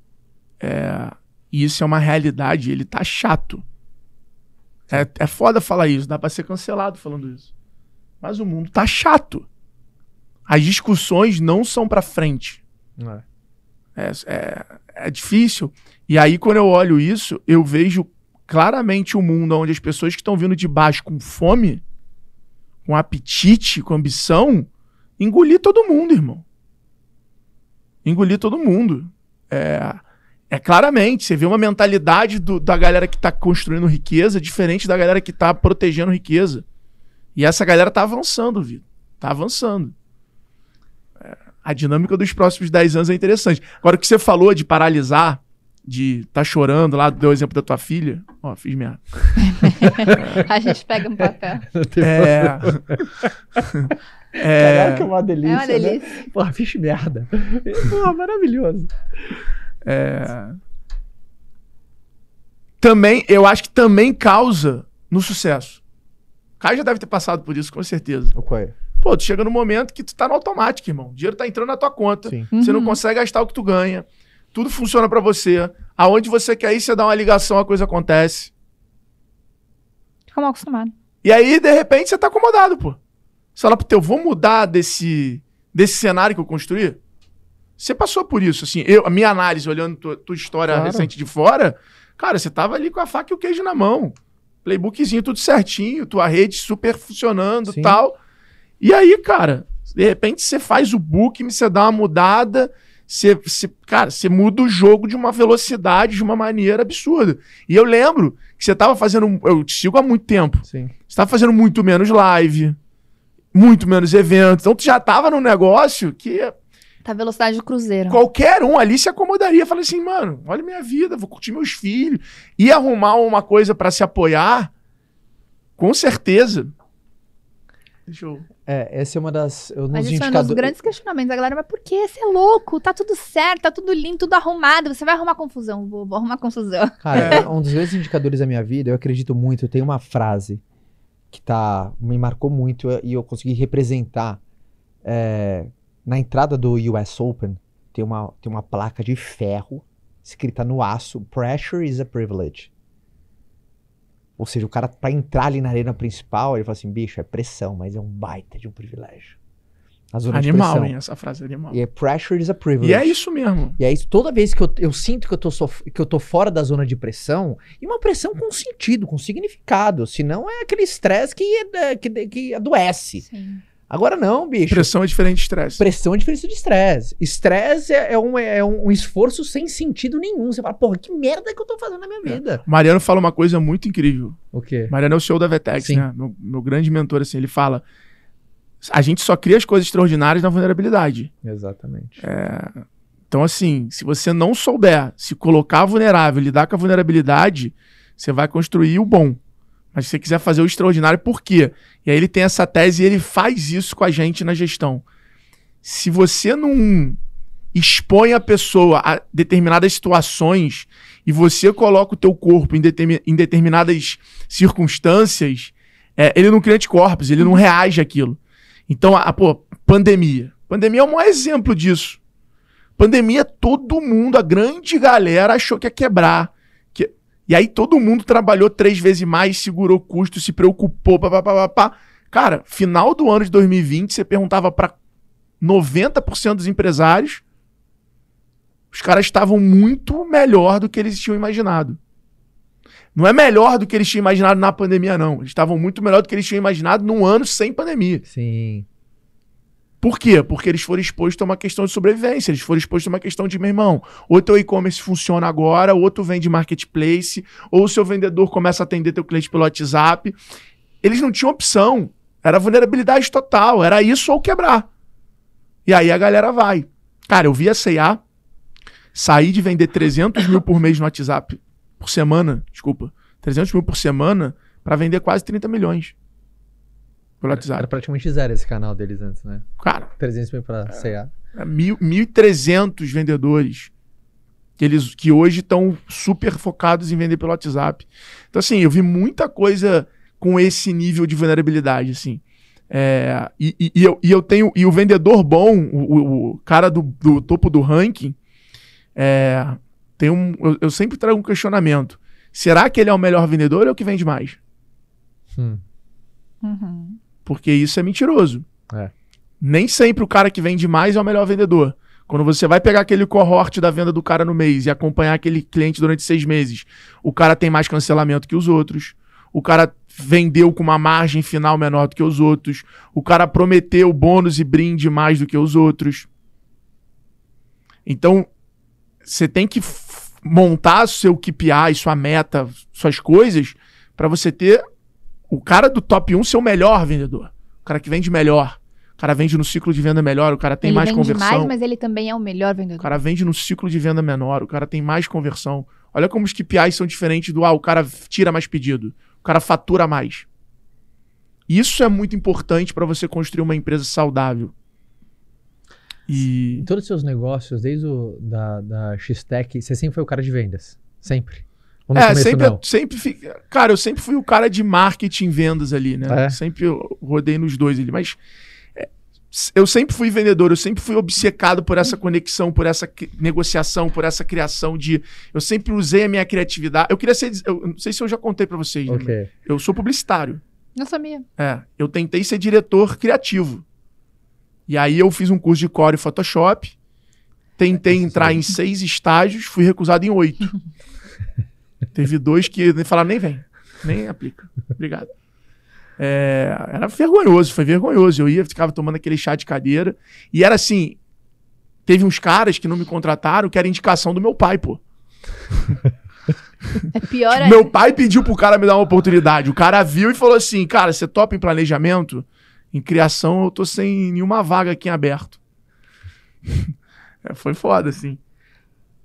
é, e isso é uma realidade, ele tá chato. É, é foda falar isso, dá pra ser cancelado falando isso. Mas o mundo tá chato. As discussões não são pra frente. É, é, é difícil. E aí, quando eu olho isso, eu vejo claramente o mundo onde as pessoas que estão vindo de baixo com fome, com apetite, com ambição, engolir todo mundo, irmão. Engolir todo mundo. É, é claramente, você vê uma mentalidade do- da galera que tá construindo riqueza diferente da galera que tá protegendo riqueza. E essa galera tá avançando, Vitor. Tá avançando. a dinâmica dos próximos 10 anos é interessante. Agora, o que você falou de paralisar, de tá chorando lá, deu o exemplo da tua filha. Ó, fiz merda. a gente pega um papel. É. é... Caraca, é uma delícia. É uma né? delícia. Porra, fiz merda. Porra, maravilhoso. É... Também, eu acho que também causa no sucesso. O Caio já deve ter passado por isso, com certeza. O qual é? Pô, tu chega no momento que tu tá no automático, irmão. O dinheiro tá entrando na tua conta. Sim. Você não Uhum. consegue gastar o que tu ganha. Tudo funciona pra você. Aonde você quer ir, você dá uma ligação, a coisa acontece. Fica mal acostumado. E aí, de repente, você tá acomodado, pô. Você fala pro teu, vou mudar desse, desse cenário que eu construí? Você passou por isso, assim. Eu, a minha análise, olhando tua, tua história Claro. recente de fora, cara, você tava ali com a faca e o queijo na mão. Playbookzinho tudo certinho, tua rede super funcionando e tal. E aí, cara, de repente você faz o book, você dá uma mudada, você, você- cara, você muda o jogo de uma velocidade, de uma maneira absurda. E eu lembro que você tava fazendo, um- eu te sigo há muito tempo, Sim. você tava fazendo muito menos live, muito menos eventos, então tu já tava num negócio que Tá velocidade do cruzeiro. qualquer um ali se acomodaria. Falei assim, mano, olha minha vida, vou curtir meus filhos. E arrumar uma coisa pra se apoiar, com certeza. Deixa eu. É, essa é uma das. Um Mas dos isso é um dos indicadores. grandes questionamentos. A galera, mas por que? Você é louco? Tá tudo certo, tá tudo lindo, tudo arrumado. Você vai arrumar confusão. Vou, vou arrumar confusão. Cara, um dos grandes indicadores da minha vida, eu acredito muito, eu tenho uma frase que tá, me marcou muito e eu consegui representar. É, na entrada do US Open, tem uma, tem uma placa de ferro escrita no aço: Pressure is a privilege. Ou seja, o cara, pra entrar ali na arena principal, ele fala assim: bicho, é pressão, mas é um baita de um privilégio. A zona de Animal, hein? Essa frase é animal. E é pressure is a privilege. E é isso mesmo. E é isso, toda vez que eu, eu sinto que eu, tô sof- que eu tô fora da zona de pressão, e uma pressão com sentido, com significado, senão é aquele estresse que, é- que, que adoece. Sim. Agora não, bicho. Pressão é diferente de estresse. Pressão é diferente de estresse. Estresse é, é um, é um esforço sem sentido nenhum. Você fala, porra, que merda que eu tô fazendo na minha vida. O Mariano fala uma coisa muito incrível. O quê? Mariano é o CEO da Vetex, Sim. né? Meu, meu grande mentor, assim, ele fala: a gente só cria as coisas extraordinárias na vulnerabilidade. Exatamente. Então, assim, se você não souber se colocar vulnerável, lidar com a vulnerabilidade, você vai construir o bom. Mas se você quiser fazer o extraordinário, por quê? E aí ele tem essa tese e ele faz isso com a gente na gestão. Se você não expõe a pessoa a determinadas situações e você coloca o teu corpo em, determi- em determinadas circunstâncias, é, ele não cria anticorpos, ele não reage àquilo. Então, a, a, pô, pandemia. Pandemia é um maior exemplo disso. Pandemia, todo mundo, a grande galera achou que ia quebrar. E aí todo mundo trabalhou três vezes mais, segurou custo, se preocupou, papapá. Cara, final do ano de 2020, você perguntava para 90% dos empresários, os caras estavam muito melhor do que eles tinham imaginado. Não é melhor do que eles tinham imaginado na pandemia, não. Eles estavam muito melhor do que eles tinham imaginado num ano sem pandemia. Sim. Por quê? Porque eles foram expostos a uma questão de sobrevivência, eles foram expostos a uma questão de, meu irmão, ou teu e-commerce funciona agora, ou tu vende marketplace, ou o seu vendedor começa a atender teu cliente pelo WhatsApp. Eles não tinham opção. Era vulnerabilidade total, era isso ou quebrar. E aí a galera vai. Cara, eu vi a C&A sair de vender 300 mil por mês no WhatsApp, por semana, desculpa, 300 mil por semana, para vender quase 30 milhões pelo Era WhatsApp. praticamente zero esse canal deles antes, né? Cara, 300 mil pra CA. É mil- 1.300 vendedores que, eles, que hoje estão super focados em vender pelo WhatsApp. Então, assim, eu vi muita coisa com esse nível de vulnerabilidade, assim. É, e, e- e eu, e eu tenho. E o vendedor bom, o, o- o cara do, do topo do ranking, é, tem um. Eu, eu sempre trago um questionamento. Será que ele é o melhor vendedor ou é o que vende mais? Hum. Uhum. Porque isso é mentiroso. É. Nem sempre o cara que vende mais é o melhor vendedor. Quando você vai pegar aquele cohort da venda do cara no mês e acompanhar aquele cliente durante seis meses, o cara tem mais cancelamento que os outros. O cara vendeu com uma margem final menor do que os outros. O cara prometeu bônus e brinde mais do que os outros. Então, você tem que montar seu KPI, sua meta, suas coisas, para você ter o cara do top 1 ser o melhor vendedor. O cara que vende melhor. O cara vende no ciclo de venda melhor, o cara tem ele mais vende conversão. mais, mas ele também é o melhor O vendedor. cara vende no ciclo de venda menor, o cara tem mais conversão. Olha como os KPIs são diferentes do ah, o cara tira mais pedido, o cara fatura mais. Isso é muito importante para você construir uma empresa saudável. Em E todos os seus negócios, desde o da, da X-Tech, você sempre foi o cara de vendas? Sempre? Ou no é, começo sempre, não? sempre fi- cara, eu sempre fui o cara de marketing e vendas ali, né? É? Sempre eu rodei nos dois ali, mas é, eu sempre fui vendedor, eu sempre fui obcecado por essa conexão, por essa negociação, por essa criação de, eu sempre usei a minha criatividade. Eu queria ser, eu não sei se eu já contei pra vocês, né? Ok. Eu sou publicitário. Não sabia. É, eu tentei ser diretor criativo. E aí eu fiz um curso de Core e Photoshop. Tentei entrar em seis estágios, fui recusado em oito. Teve dois que nem falaram, nem vem, nem aplica. Obrigado. É, era vergonhoso, foi vergonhoso. Eu ia, ficava tomando aquele chá de cadeira. E era assim: teve uns caras que não me contrataram, que era indicação do meu pai, pô. É pior ainda. meu pai pediu pro cara me dar uma oportunidade. O cara viu e falou assim: Cara, você topa em planejamento? Em criação, eu tô sem nenhuma vaga aqui em aberto. É, foi foda, assim.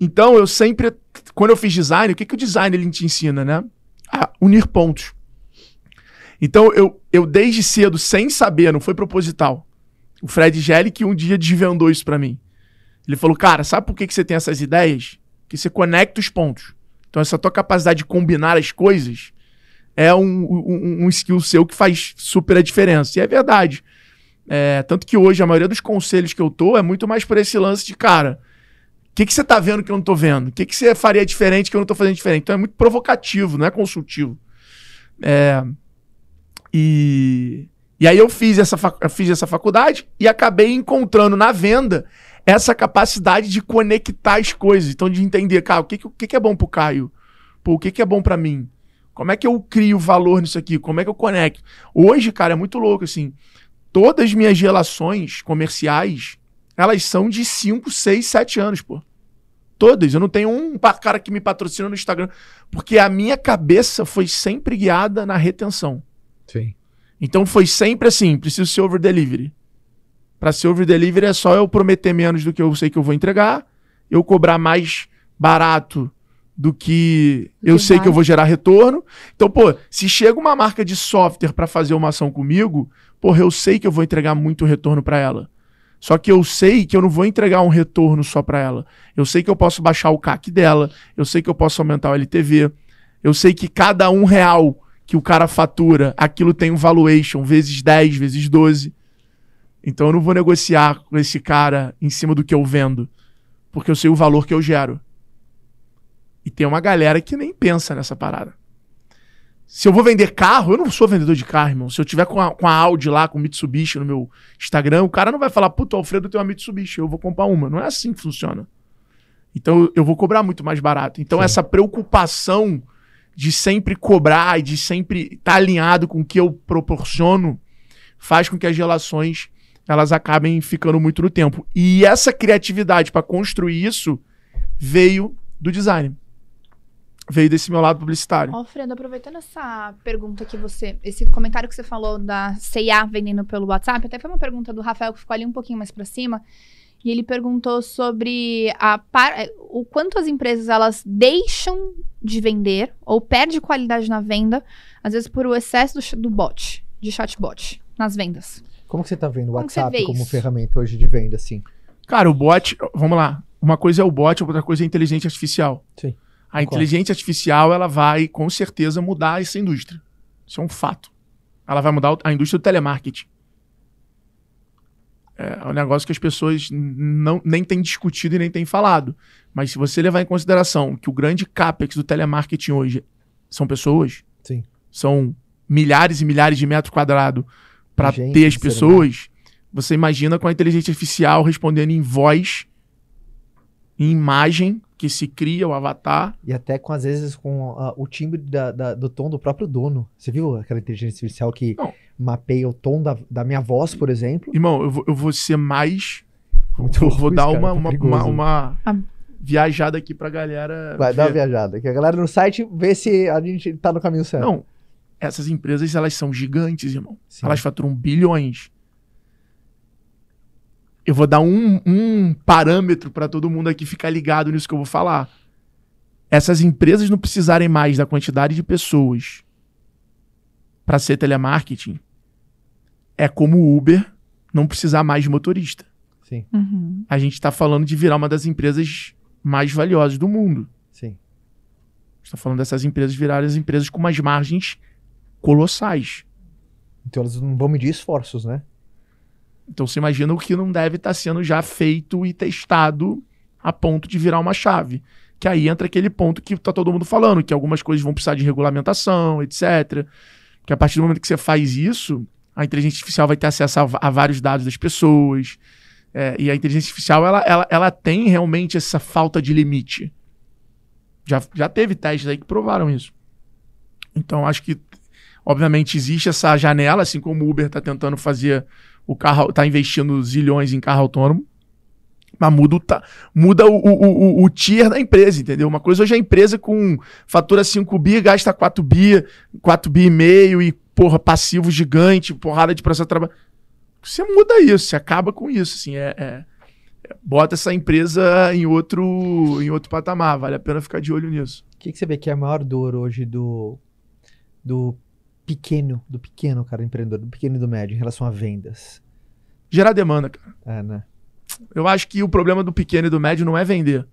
Então, eu sempre. Quando eu fiz design, o que, que o design ele te ensina, né? A unir pontos. Então, eu, eu desde cedo, sem saber, não foi proposital. O Fred Gelli que um dia desvendou isso pra mim. Ele falou: Cara, sabe por que, que você tem essas ideias? Que você conecta os pontos. Então, essa tua capacidade de combinar as coisas é um, um, um skill seu que faz super a diferença. E é verdade. É, tanto que hoje a maioria dos conselhos que eu tô é muito mais por esse lance de, cara, que, que você tá vendo que eu não tô vendo? O que, que você faria diferente que eu não tô fazendo diferente? Então é muito provocativo, não é consultivo. É, e, e aí eu fiz essa, fiz essa faculdade e acabei encontrando na venda essa capacidade de conectar as coisas. Então, de entender, cara, o que, o que, é bom pro Caio? Pô, o que, que é bom pra mim? Como é que eu crio valor nisso aqui? Como é que eu conecto? Hoje, cara, é muito louco, assim. Todas as minhas relações comerciais, elas são de 5, 6, 7 anos, pô. Todas. Eu não tenho um cara que me patrocina no Instagram. Porque a minha cabeça foi sempre guiada na retenção. Sim. Então foi sempre assim, preciso ser over delivery. Para ser over delivery é só eu prometer menos do que eu sei que eu vou entregar, eu cobrar mais barato do que eu que sei que eu vou gerar retorno. Então, pô, se chega uma marca de software para fazer uma ação comigo, porra, eu sei que eu vou entregar muito retorno para ela. Só que eu sei que eu não vou entregar um retorno só para ela. Eu sei que eu posso baixar o CAC dela, eu sei que eu posso aumentar o LTV, eu sei que cada um real que o cara fatura, aquilo tem um valuation vezes 10, vezes 12. Então eu não vou negociar com esse cara em cima do que eu vendo, porque eu sei o valor que eu gero. E tem uma galera que nem pensa nessa parada. Se eu vou vender carro, eu não sou vendedor de carro, irmão. Se eu tiver com a, com a Audi lá, com Mitsubishi no meu Instagram, o cara não vai falar, puta, o Alfredo tem uma Mitsubishi, eu vou comprar uma. Não é assim que funciona. Então eu- vou cobrar muito mais barato. Então Sim. essa preocupação de sempre cobrar e de sempre estar alinhado com o que eu proporciono faz com que as relações elas acabem ficando muito no tempo. E essa criatividade para construir isso veio do design. Veio desse meu lado publicitário. Alfredo, aproveitando essa pergunta que você, esse comentário que você falou da C&A vendendo pelo WhatsApp, até foi uma pergunta do Rafael que ficou ali um pouquinho mais pra cima, e ele perguntou sobre a par- o quanto as empresas elas deixam de vender ou perde qualidade na venda, às vezes por o excesso do, do bot, de chatbot nas vendas. Como que você tá vendo o Como WhatsApp vê como isso? ferramenta hoje de venda, assim? Cara, o bot, vamos lá. Uma coisa é o bot, outra coisa é a inteligência artificial. Sim. A inteligência artificial, ela vai com certeza mudar essa indústria. Isso é um fato. Ela vai mudar a indústria do telemarketing. É um negócio que as pessoas não, nem têm discutido e nem têm falado. Mas se você levar em consideração que o grande capex do telemarketing hoje são pessoas, Sim. são milhares e milhares de metros quadrados para ter as pessoas, você imagina com a inteligência artificial respondendo em voz, em imagem que se cria o avatar. E até com, às vezes, com ah, o timbre da- da- do tom do próprio dono. Você viu aquela inteligência artificial que Não. mapeia o tom da, da minha voz, por exemplo? Irmão, eu vou, eu vou ser mais. Muito eu vou dar cara, uma, tá uma, uma, uma Ah. viajada aqui pra galera. Vai, dá uma ver. viajada. Que a galera no site vê se a gente tá no caminho certo. Não, essas empresas elas são gigantes, irmão. Sim. Elas faturam bilhões. Eu vou dar um, um parâmetro para todo mundo aqui ficar ligado nisso que eu vou falar. Essas empresas não precisarem mais da quantidade de pessoas para ser telemarketing, é como o Uber não precisar mais de motorista. Sim, Uhum. A gente está falando de virar uma das empresas mais valiosas do mundo. sim. está falando dessas empresas virarem as empresas com umas margens colossais. Então elas não vão medir esforços, né? Então você imagina o que não deve estar sendo já feito e testado a ponto de virar uma chave. Que aí entra aquele ponto que tá todo mundo falando, que algumas coisas vão precisar de regulamentação, etc. Que a partir do momento que você faz isso, a inteligência artificial vai ter acesso a, a vários dados das pessoas. É, e a inteligência artificial, ela, ela, ela tem realmente essa falta de limite. Já, já teve testes aí que provaram isso. Então, acho que, obviamente, existe essa janela, assim como o Uber está tentando fazer o carro, tá investindo zilhões em carro autônomo. Mas muda, o, muda o, o, o, o tier da empresa, entendeu? Uma coisa hoje é a empresa com fatura 5 bi, gasta 4 bi, 4 bi e meio e, porra, passivo gigante, porrada de processo de trabalho. Você muda isso, você acaba com isso, assim, é, é- é- bota essa empresa em outro, em outro patamar, vale a pena ficar de olho nisso. O que, que você vê que é a maior dor hoje do, do pequeno, do pequeno, cara, empreendedor, do pequeno e do médio em relação a vendas? Gerar demanda, cara. É, né? Eu acho que o problema do pequeno e do médio não é vender.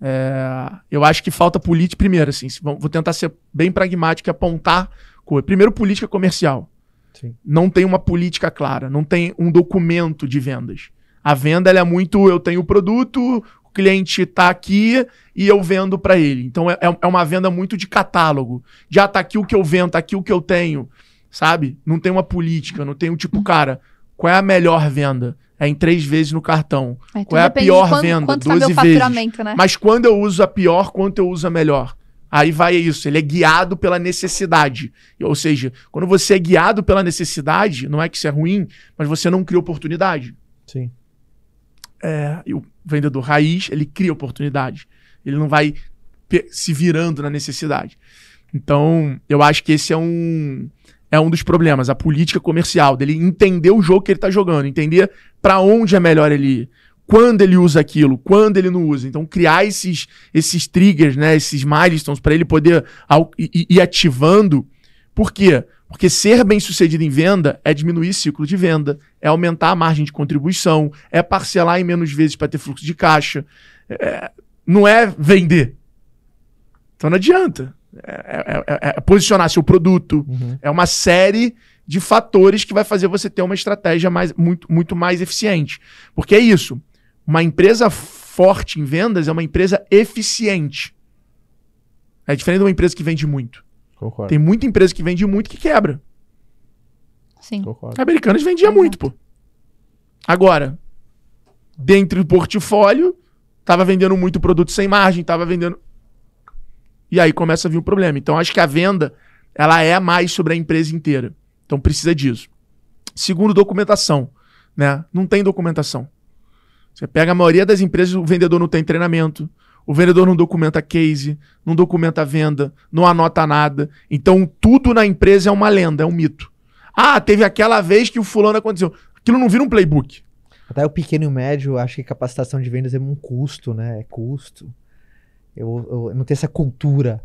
É, eu acho que falta política. Primeiro, assim, vou tentar ser bem pragmático e apontar. coisa. Primeiro, política comercial. Sim. Não tem uma política clara, não tem um documento de vendas. A venda é muito: eu tenho o produto, cliente está aqui e eu vendo para ele. Então é, é- é uma venda muito de catálogo. Já tá aqui o que eu vendo, tá aqui o que eu tenho, sabe? Não tem uma política, não tem um tipo, cara, qual é a melhor venda? É em três vezes no cartão. É, Qual é a pior de quanto, venda? Quanto tá meu 12 vezes. faturamento, né? Mas quando eu uso a pior, quanto eu uso a melhor? Aí vai isso, ele é guiado pela necessidade. Ou seja, quando você é guiado pela necessidade, não é que isso é ruim, mas você não cria oportunidade. Sim. É, o vendedor raiz, ele cria oportunidade. Ele não vai se virando na necessidade. Então, eu acho que esse é um é um dos problemas, a política comercial, dele entender o jogo que ele está jogando, entender para onde é melhor ele ir, quando ele usa aquilo, quando ele não usa. Então, criar esses, esses triggers, né, esses milestones, para ele poder ir ativando. Por quê? Porque ser bem sucedido em venda é diminuir ciclo de venda, é aumentar a margem de contribuição, é parcelar em menos vezes para ter fluxo de caixa. É- não é vender. Então não adianta. É, é- é- é posicionar seu produto. Uhum. É uma série de fatores que vai fazer você ter uma estratégia mais, muito, muito mais eficiente. Porque é isso. Uma empresa forte em vendas é uma empresa eficiente. É diferente de uma empresa que vende muito. Concordo. Tem muita empresa que vende muito que quebra. Sim. Concordo. Americanas vendia Exato. muito, pô. Agora, dentro do portfólio, tava vendendo muito produto sem margem, tava vendendo. E aí começa a vir o problema. Então, acho que a venda, ela é mais sobre a empresa inteira. Então, precisa disso. Segundo, documentação. Né? Não tem documentação. Você pega a maioria das empresas, o vendedor não tem treinamento. O vendedor não documenta case, não documenta venda, não anota nada. Então, tudo na empresa é uma lenda, é um mito. Ah, teve aquela vez que o fulano aconteceu. Aquilo não vira um playbook. Até o pequeno e o médio, acho que capacitação de vendas é um custo, né? É custo. Eu, eu não tenho essa cultura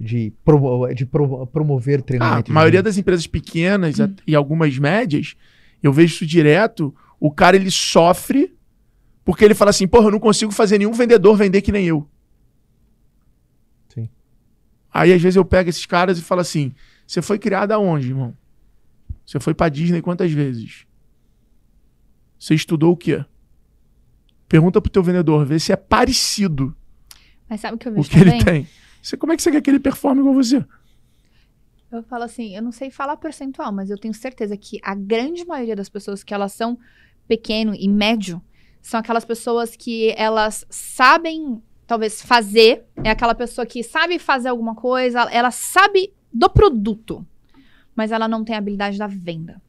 de, promo- de pro- promover Ah, treinamento. a de maioria das empresas pequenas a- e algumas médias, eu vejo isso direto, o cara ele sofre porque ele fala assim, porra, eu não consigo fazer nenhum vendedor vender que nem eu. Sim. Aí às vezes eu pego esses caras e falo assim, você foi criado aonde, irmão? Você foi pra Disney quantas vezes? Você estudou o quê? Pergunta pro teu vendedor, vê se é parecido Mas sabe o que eu o vejo que também? ele tem. Você, como é que você quer que ele performe igual você? Eu falo assim, eu não sei falar percentual, mas eu tenho certeza que a grande maioria das pessoas que elas são pequeno e médio são aquelas pessoas que elas sabem, talvez, fazer. É aquela pessoa que sabe fazer alguma coisa, ela sabe do produto, mas ela não tem a habilidade da venda.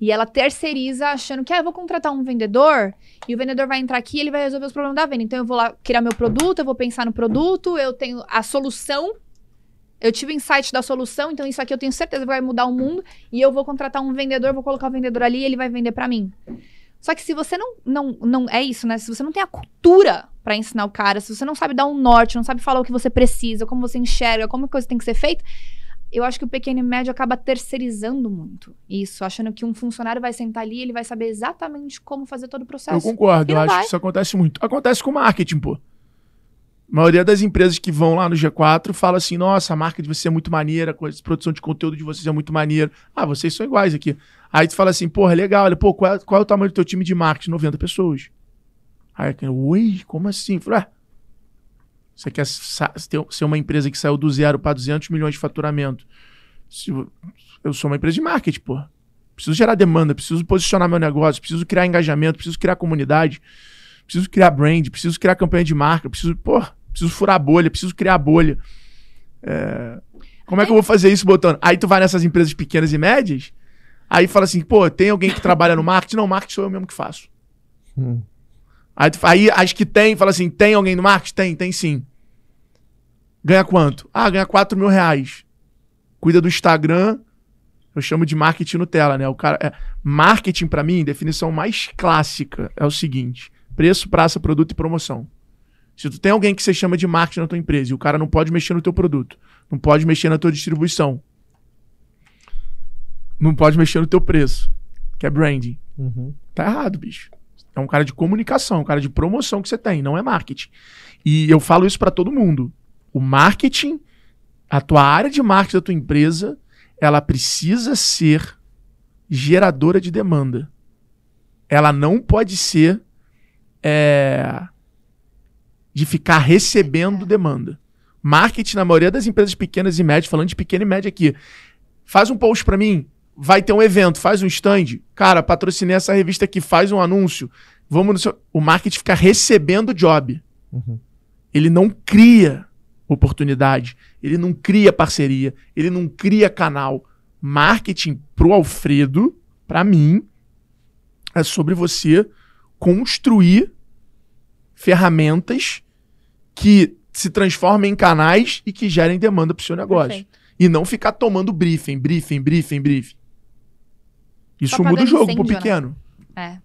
E ela terceiriza achando que, ah, eu vou contratar um vendedor e o vendedor vai entrar aqui e ele vai resolver os problemas da venda. Então eu vou lá criar meu produto, eu vou pensar no produto, eu tenho a solução eu tive insight da solução, então isso aqui eu tenho certeza vai mudar o mundo. E eu vou contratar um vendedor, vou colocar o vendedor ali e ele vai vender pra mim. Só que se você não, não, não é isso, né? Se você não tem a cultura pra ensinar o cara, se você não sabe dar um norte, não sabe falar o que você precisa, como você enxerga, como a coisa tem que ser feita, eu acho que o pequeno e médio acaba terceirizando muito isso, achando que um funcionário vai sentar ali e ele vai saber exatamente como fazer todo o Eu processo. concordo, E eu acho vai. que isso acontece muito. Acontece com marketing, pô. A maioria das empresas que vão lá no G4 fala assim: nossa, a marca de vocês é muito maneira, a produção de conteúdo de vocês é muito maneira. Ah, vocês são iguais aqui. Aí tu fala assim, porra, legal. Olha, pô, qual é, qual é o tamanho do teu time de marketing? 90 pessoas. Aí, eu, oi, como assim? Falei, ué, você quer ser uma empresa que saiu do zero para 200 milhões de faturamento? Eu sou uma empresa de marketing, pô. Preciso gerar demanda, preciso posicionar meu negócio, preciso criar engajamento, preciso criar comunidade, preciso criar brand, preciso criar campanha de marca, preciso, pô, preciso furar bolha, preciso criar bolha. É, Como é que eu vou fazer isso botando? Aí tu vai nessas empresas pequenas e médias, aí fala assim, pô, tem alguém que trabalha no marketing? Não, marketing sou eu mesmo que faço. Hum. Aí, aí as que tem, fala assim, tem alguém no marketing? Tem, tem sim. Ganha quanto? Ah, ganha 4 mil reais. Cuida do Instagram, eu chamo de marketing Nutella, né? O cara, é, marketing pra mim, definição mais clássica é o seguinte: preço, praça, produto e promoção. Se tu tem alguém que você chama de marketing na tua empresa e o cara não pode mexer no teu produto, não pode mexer na tua distribuição, não pode mexer no teu preço, que é branding. Uhum. Tá errado, bicho. É um cara de comunicação, um cara de promoção que você tem, não é marketing. E eu falo isso pra todo mundo. O marketing, a tua área de marketing da tua empresa, ela precisa ser geradora de demanda. Ela não pode ser é, de ficar recebendo demanda. Marketing, na maioria das empresas pequenas e médias, falando de pequena e média aqui, faz um post pra mim, vai ter um evento, faz um stand. Cara, patrocinei essa revista aqui, faz um anúncio. Vamos no seu... O marketing fica recebendo job. Uhum. Ele não cria oportunidade, ele não cria parceria, ele não cria canal. Marketing pro Alfredo, pra mim, é sobre você construir ferramentas que se transformem em canais e que gerem demanda pro seu negócio. Perfeito. E não ficar tomando briefing, briefing, briefing, briefing. Isso muda o jogo pro né? pequeno. É.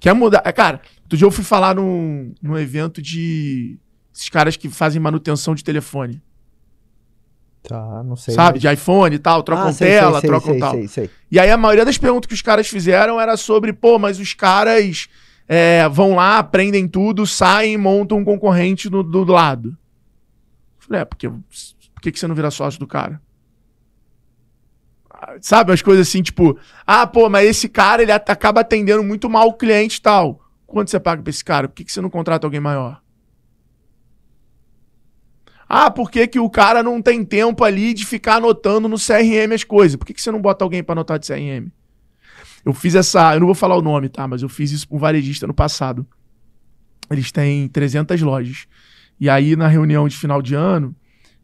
Quer mudar. é, Cara, outro dia eu fui falar num, num evento de. Esses caras que fazem manutenção de telefone. Tá, não sei. sabe? mas- De iPhone e tal, trocam Ah, sei, tela, sei, trocam sei, tal. sei, sei. E aí a maioria das perguntas que os caras fizeram era sobre, pô, mas os caras é, vão lá, aprendem tudo, saem e montam um concorrente do, do lado. Eu Falei, é, porque por que, que você não vira sócio do cara? Sabe, as coisas assim, tipo, ah, pô, mas esse cara ele acaba atendendo muito mal o cliente e tal. Quanto você paga pra esse cara? Por que, que você não contrata alguém maior? Ah, por que, que o cara não tem tempo ali de ficar anotando no CRM as coisas? Por que, que você não bota alguém pra anotar de CRM? Eu fiz essa. Eu não vou falar o nome, tá? Mas eu fiz isso com um varejista no passado. Eles têm 300 lojas. E aí, na reunião de final de ano,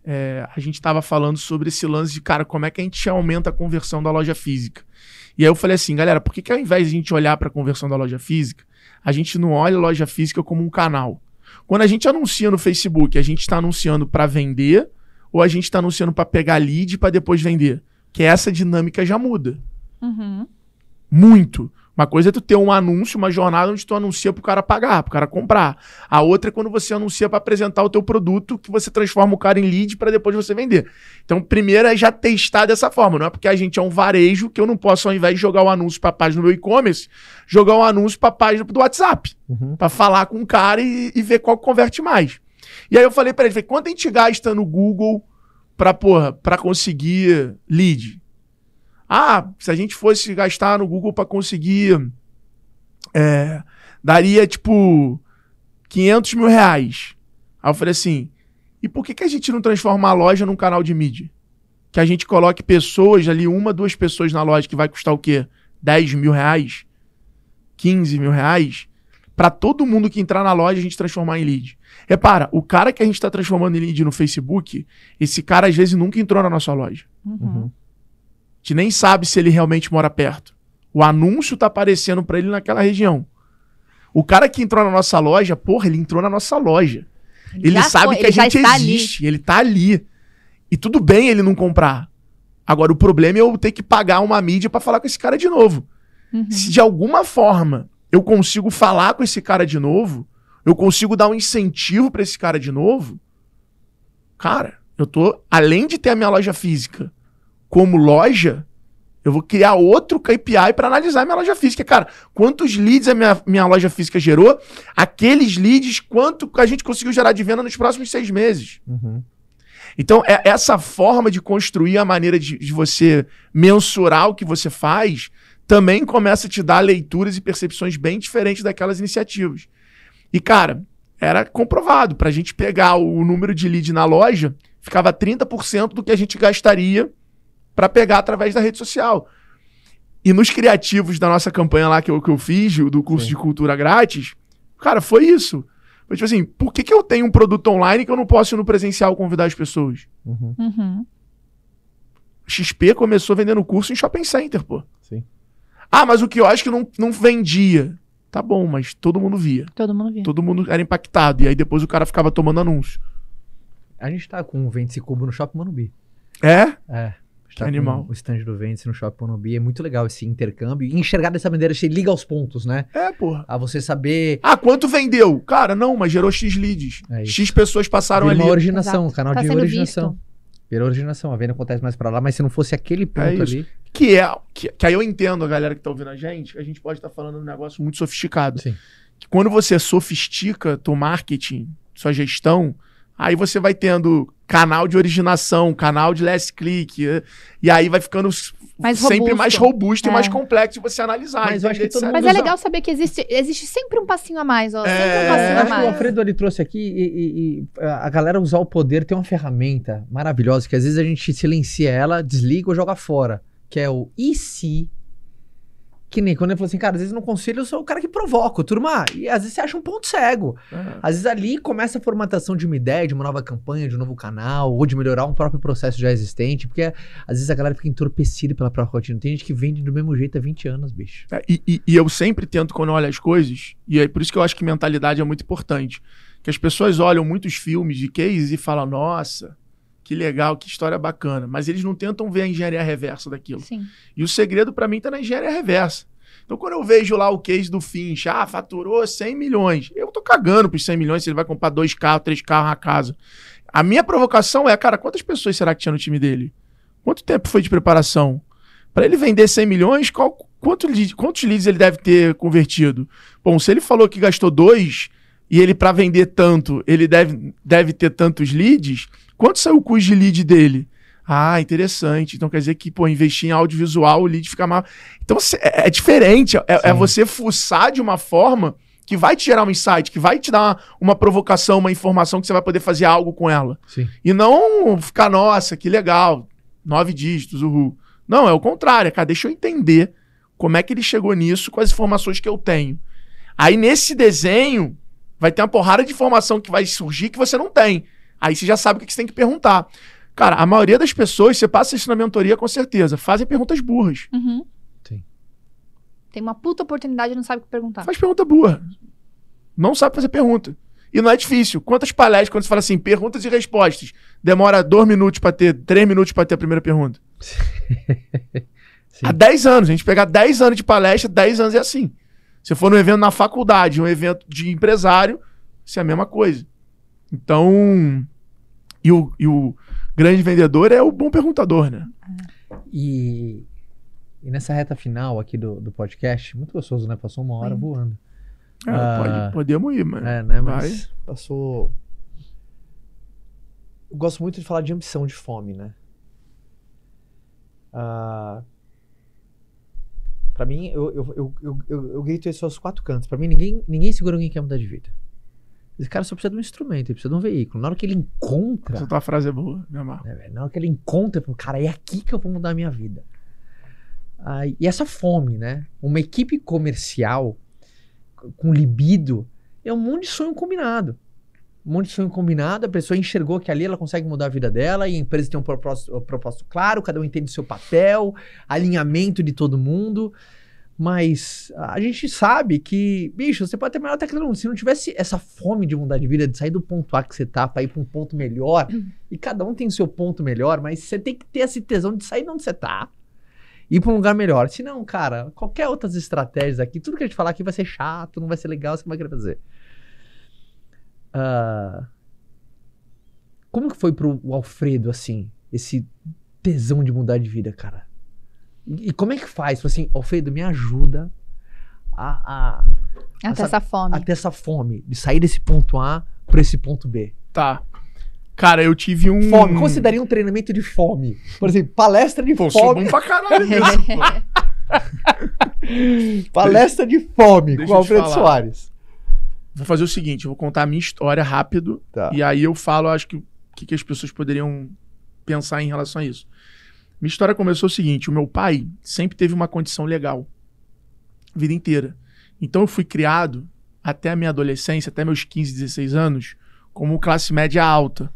é, a gente tava falando sobre esse lance de, cara, como é que a gente aumenta a conversão da loja física. E aí eu falei assim, galera, por que, que ao invés de a gente olhar pra conversão da loja física, a gente não olha a loja física como um canal? Quando a gente anuncia no Facebook, a gente está anunciando para vender ou a gente está anunciando para pegar lead para depois vender? Que essa dinâmica já muda. Uhum. Muito. Uma coisa é tu ter um anúncio, uma jornada onde tu anuncia pro cara pagar, pro cara comprar. A outra é quando você anuncia para apresentar o teu produto, que você transforma o cara em lead para depois você vender. Então, primeiro é já testar dessa forma. Não é porque a gente é um varejo que eu não posso, ao invés de jogar o anúncio para página do meu e-commerce, jogar um anúncio para página do WhatsApp. Uhum. Pra falar com o cara e, e ver qual converte mais. E aí eu falei pra ele, falei, quanto a gente gasta no Google pra, porra, pra conseguir lead? Ah, se a gente fosse gastar no Google pra conseguir, é, daria, tipo, 500 mil reais. Aí eu falei assim, e por que, que a gente não transforma a loja num canal de mídia? Que a gente coloque pessoas ali, uma, duas pessoas na loja, que vai custar o quê? 10 mil reais? 15 mil reais? Pra todo mundo que entrar na loja a gente transformar em lead. Repara, o cara que a gente tá transformando em lead no Facebook, esse cara às vezes nunca entrou na nossa loja. Uhum. A gente nem sabe se ele realmente mora perto. O anúncio tá aparecendo pra ele naquela região. O cara que entrou na nossa loja, porra, ele entrou na nossa loja. Ele Já sabe foi, que a ele já gente está ali. existe, ele tá ali. E tudo bem ele não comprar. Agora, o problema é eu ter que pagar uma mídia pra falar com esse cara de novo. Uhum. Se de alguma forma eu consigo falar com esse cara de novo, eu consigo dar um incentivo para esse cara de novo, cara, eu tô, além de ter a minha loja física como loja, eu vou criar outro KPI para analisar a minha loja física. Cara, quantos leads a minha, minha loja física gerou? Aqueles leads, quanto a gente conseguiu gerar de venda nos próximos seis meses? Uhum. Então, é essa forma de construir a maneira de, de, você mensurar o que você faz também começa a te dar leituras e percepções bem diferentes daquelas iniciativas. E, cara, era comprovado. Para a gente pegar o número de lead na loja, ficava 30% do que a gente gastaria para pegar através da rede social. E nos criativos da nossa campanha lá que eu, que eu fiz, do curso Sim. de cultura grátis, cara, foi isso. Foi tipo assim, por que, que eu tenho um produto online que eu não posso ir no presencial convidar as pessoas? Uhum. Uhum. XP começou vendendo curso em shopping center, pô. Sim. Ah, mas o que eu acho que não, não vendia. Tá bom, mas todo mundo via. Todo mundo via. Todo mundo era impactado. E aí depois o cara ficava tomando anúncio. A gente tá com o Vende-se Cubo no Shopping Manubi. É? É. Tá animal. O stand do Vende no Shopping Monobi. É muito legal esse intercâmbio. E enxergar dessa maneira, você liga aos pontos, né? É, porra. A você saber. Ah, quanto vendeu? Cara, não, mas gerou X leads. É X pessoas passaram Vira ali. uma originação, Exato. canal Tá de originação. visto. Vira originação. A venda acontece mais pra lá, mas se não fosse aquele ponto É ali. Que é. Que, que aí eu entendo a galera que tá ouvindo a gente, que a gente pode estar falando de um negócio muito sofisticado. Sim. Que quando você sofistica teu marketing, sua gestão, aí você vai tendo canal de originação, canal de last click, eh, e aí vai ficando Mais sempre robusto. mais robusto É. e mais complexo de você analisar. Mas eu acho que entender. Mas é legal saber que existe, existe sempre um passinho a mais, ó. Sempre É, um Eu passinho a acho que o mais. Alfredo ele trouxe aqui e, e- e a galera usar o poder tem uma ferramenta maravilhosa que às vezes a gente silencia ela, desliga ou joga fora, que é o e se. Que nem quando ele falou assim, cara, às vezes no conselho eu sou o cara que provoca, turma, e às vezes você acha um ponto cego. É. Às vezes ali começa a formatação de uma ideia, de uma nova campanha, de um novo canal, ou de melhorar um próprio processo já existente, porque às vezes a galera fica entorpecida pela própria rotina. Tem gente que vende do mesmo jeito há 20 anos, bicho. É, e, e- e eu sempre tento, quando eu olho as coisas, e é por isso que eu acho que mentalidade é muito importante. Que as pessoas olham muitos filmes de case e falam, nossa, que legal, que história bacana. Mas eles não tentam ver a engenharia reversa daquilo. Sim. E o segredo pra mim tá na engenharia reversa. Então, quando eu vejo lá o case do Finch, ah, faturou 100 milhões. Eu tô cagando pros 100 milhões se ele vai comprar dois carros, três carros na casa. A minha provocação é, cara, quantas pessoas será que tinha no time dele? Quanto tempo foi de preparação? Pra ele vender 100 milhões, qual, quanto quantos leads ele deve ter convertido? Bom, se ele falou que gastou dois e ele, pra vender tanto, ele deve, deve ter tantos leads, quanto saiu o custo de lead dele? Ah, interessante. Então quer dizer que, pô, investir em audiovisual, o lead fica mais. Então é, é diferente. É, é você fuçar de uma forma que vai te gerar um insight, que vai te dar uma, uma provocação, uma informação que você vai poder fazer algo com ela. Sim. E não ficar, nossa, que legal, nove dígitos, uhul. Não, é o contrário, é, cara, deixa eu entender como é que ele chegou nisso com as informações que eu tenho. Aí nesse desenho vai ter uma porrada de informação que vai surgir que você não tem. Aí você já sabe o que que você tem que perguntar. Cara, a maioria das pessoas, você passa isso na mentoria com certeza, fazem perguntas burras. Uhum. Sim. Tem uma puta oportunidade e não sabe o que perguntar. Faz pergunta burra. Não sabe fazer pergunta. E não é difícil. Quantas palestras, quando você fala assim, perguntas e respostas, demora dois minutos pra ter, três minutos pra ter a primeira pergunta? Sim. Há 10 anos. A gente pegar 10 anos de palestra, 10 anos é assim. Se for num evento na faculdade, um evento de empresário, isso é a mesma coisa. Então, e o, e o grande vendedor é o bom perguntador, né? E, e nessa reta final aqui do, do podcast, muito gostoso, né? Passou uma hora Sim. voando. É, Ah. pode, podemos ir, mano. É, né? Vai. Mas passou. Eu gosto muito de falar de ambição, de fome, né? Ah, pra mim, eu, eu, eu, eu, eu, eu grito isso aos quatro cantos. Pra mim, ninguém, ninguém segura alguém que quer mudar de vida. Esse cara só precisa de um instrumento, ele precisa de um veículo. Na hora que ele encontra. Essa tua frase é boa, me amarro. né? Na hora que ele encontra, ele fala, cara, é aqui que eu vou mudar a minha vida. E essa fome, né? Uma equipe comercial com libido é um monte de sonho combinado. Um monte de sonho combinado, a pessoa enxergou que ali ela consegue mudar a vida dela e a empresa tem um propósito, um propósito claro, cada um entende o seu papel, alinhamento de todo mundo. Mas a gente sabe que, bicho, você pode ter melhor tecnologia. Se não tivesse essa fome de mudar de vida, de sair do ponto A que você tá pra ir pra um ponto melhor, e cada um tem seu ponto melhor, mas você tem que ter esse tesão de sair de onde você tá ir pra um lugar melhor. Se não, cara, qualquer outras estratégias aqui, tudo que a gente falar aqui vai ser chato, não vai ser legal, você não vai querer fazer. Ah, como que foi pro Alfredo, assim, esse tesão de mudar de vida, cara? E, como é que faz? Tipo Assim, Alfredo, me ajuda a, a, Até Essa- essa fome. a ter essa fome de sair desse ponto A pra esse ponto B. Tá. Cara, eu tive um. Fome. Como você daria um treinamento de fome? Por exemplo, palestra de Pô, sou fome. bom pra caralho pô. Palestra de fome Deixa com te Alfredo. Soares. Vou fazer o seguinte, eu vou contar a minha história rápido Tá. e aí eu falo, acho que o que, que as pessoas poderiam pensar em relação a isso. Minha história começou o seguinte, o meu pai sempre teve uma condição legal, a vida inteira. Então eu fui criado até a minha adolescência, até meus 15, 16 anos, como classe média alta.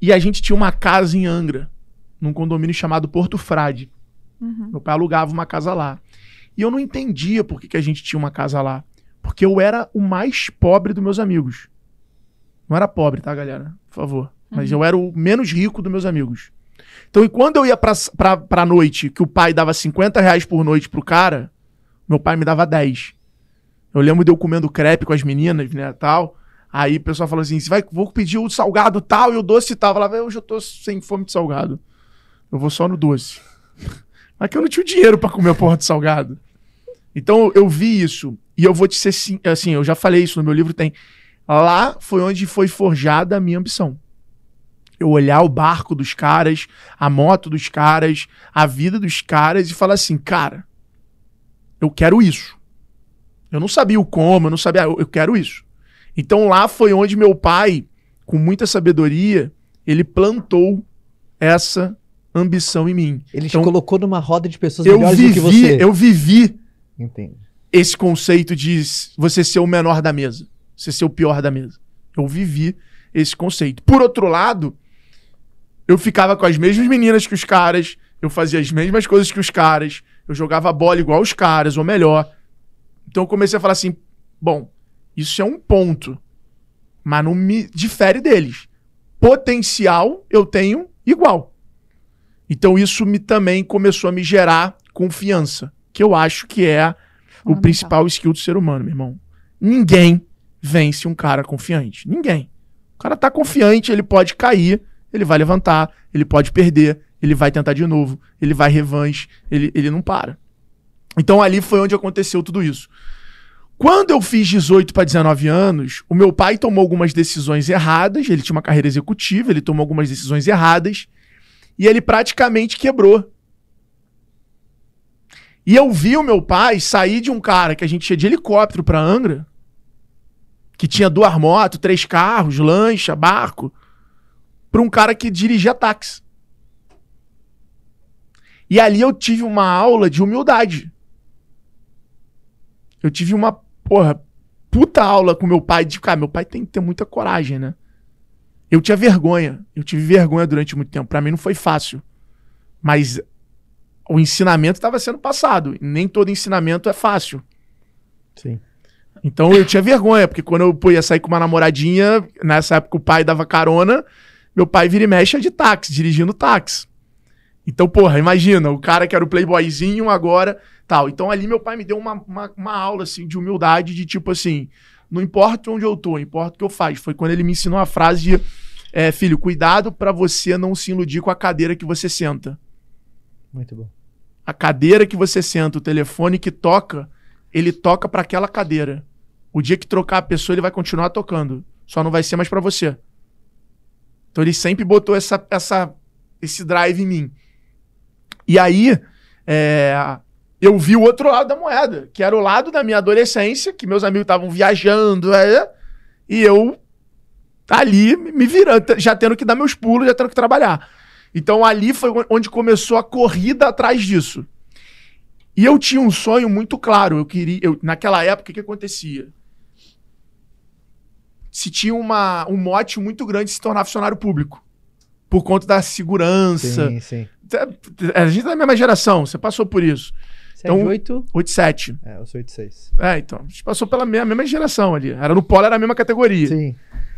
E a gente tinha uma casa em Angra, num condomínio chamado Porto Frade. Uhum. Meu pai alugava uma casa lá. E eu não entendia por que, que a gente tinha uma casa lá. Porque eu era o mais pobre dos meus amigos. Não era pobre, tá, galera? Por favor. Mas eu era o menos rico dos meus amigos. Então, e quando eu ia pra, pra, pra noite, que o pai dava 50 reais por noite pro cara, meu pai me dava 10. Eu lembro de eu comendo crepe com as meninas, né, tal. Aí o pessoal falou assim, vai, vou pedir o salgado tal e o doce tal. Eu falava, eu já tô sem fome de salgado. Eu vou só no doce. Mas que eu não tinha dinheiro pra comer a porra de salgado. Então eu vi isso. E eu vou te ser sim- assim, eu já falei isso no meu livro, tem. Lá foi onde foi forjada a minha ambição. Eu olhar o barco dos caras, a moto dos caras, a vida dos caras e falar assim, cara, eu quero isso. Eu não sabia o como, eu não sabia, eu quero isso. Então lá foi onde meu pai, com muita sabedoria, ele plantou essa ambição em mim. Ele Então, te colocou numa roda de pessoas Eu melhores do que vivi, você. eu vivi Entendo. esse conceito de você ser o menor da mesa, você ser o pior da mesa. Eu vivi esse conceito. Por outro lado, eu ficava com as mesmas meninas que os caras, eu fazia as mesmas coisas que os caras, eu jogava bola igual os caras, ou melhor. Então eu comecei a falar assim: bom, isso é um ponto, mas não me difere deles. Potencial eu tenho igual. Então isso me também começou a me gerar confiança, que eu acho que é o principal skill do ser humano, meu irmão. Ninguém vence um cara confiante. Ninguém. O cara tá confiante, ele pode cair, ele vai levantar, ele pode perder, ele vai tentar de novo, ele vai revanche, ele, ele não para. Então ali foi onde aconteceu tudo isso. Quando eu fiz 18 para 19 anos, o meu pai tomou algumas decisões erradas, ele tinha uma carreira executiva, ele tomou algumas decisões erradas, e ele praticamente quebrou. E eu vi o meu pai sair de um cara que a gente ia de helicóptero pra Angra, que tinha duas motos, três carros, lancha, barco, pra um cara que dirigia táxi. E ali eu tive uma aula de humildade. Eu tive uma, porra, puta aula com meu pai de, cara, meu pai tem que ter muita coragem, né? Eu tinha vergonha. Eu tive vergonha durante muito tempo. Pra mim não foi fácil. Mas o ensinamento estava sendo passado. Nem todo ensinamento é fácil. Sim. Então eu tinha vergonha, porque quando eu ia sair com uma namoradinha, nessa época o pai dava carona, meu pai vira e mexe é de táxi, dirigindo táxi. Então, porra, imagina, o cara que era o playboyzinho agora, tal. Então ali meu pai me deu uma, uma, uma aula, assim, de humildade, de tipo assim, não importa onde eu tô, importa o que eu faço. Foi quando ele me ensinou a frase de, é, filho, cuidado pra você não se iludir com a cadeira que você senta. Muito bom. A cadeira que você senta, o telefone que toca, ele toca pra aquela cadeira. O dia que trocar a pessoa, ele vai continuar tocando. Só não vai ser mais pra você. Então ele sempre botou essa, essa, esse drive em mim. E aí, é, eu vi o outro lado da moeda, que era o lado da minha adolescência, que meus amigos estavam viajando, é, e eu ali me virando, já tendo que dar meus pulos, já tendo que trabalhar. Então ali foi onde começou a corrida atrás disso. E eu tinha um sonho muito claro. Eu queria. Eu, naquela época, o que, que acontecia? Se tinha uma, um mote muito grande de se tornar funcionário público. Por conta da segurança. Sim, sim. A gente é da mesma geração, você passou por isso. Você é Então- de 8? 87. É, eu sou 8 6. É, então. A gente passou pela mesma, mesma geração ali. Era no polo, era a mesma categoria. Sim.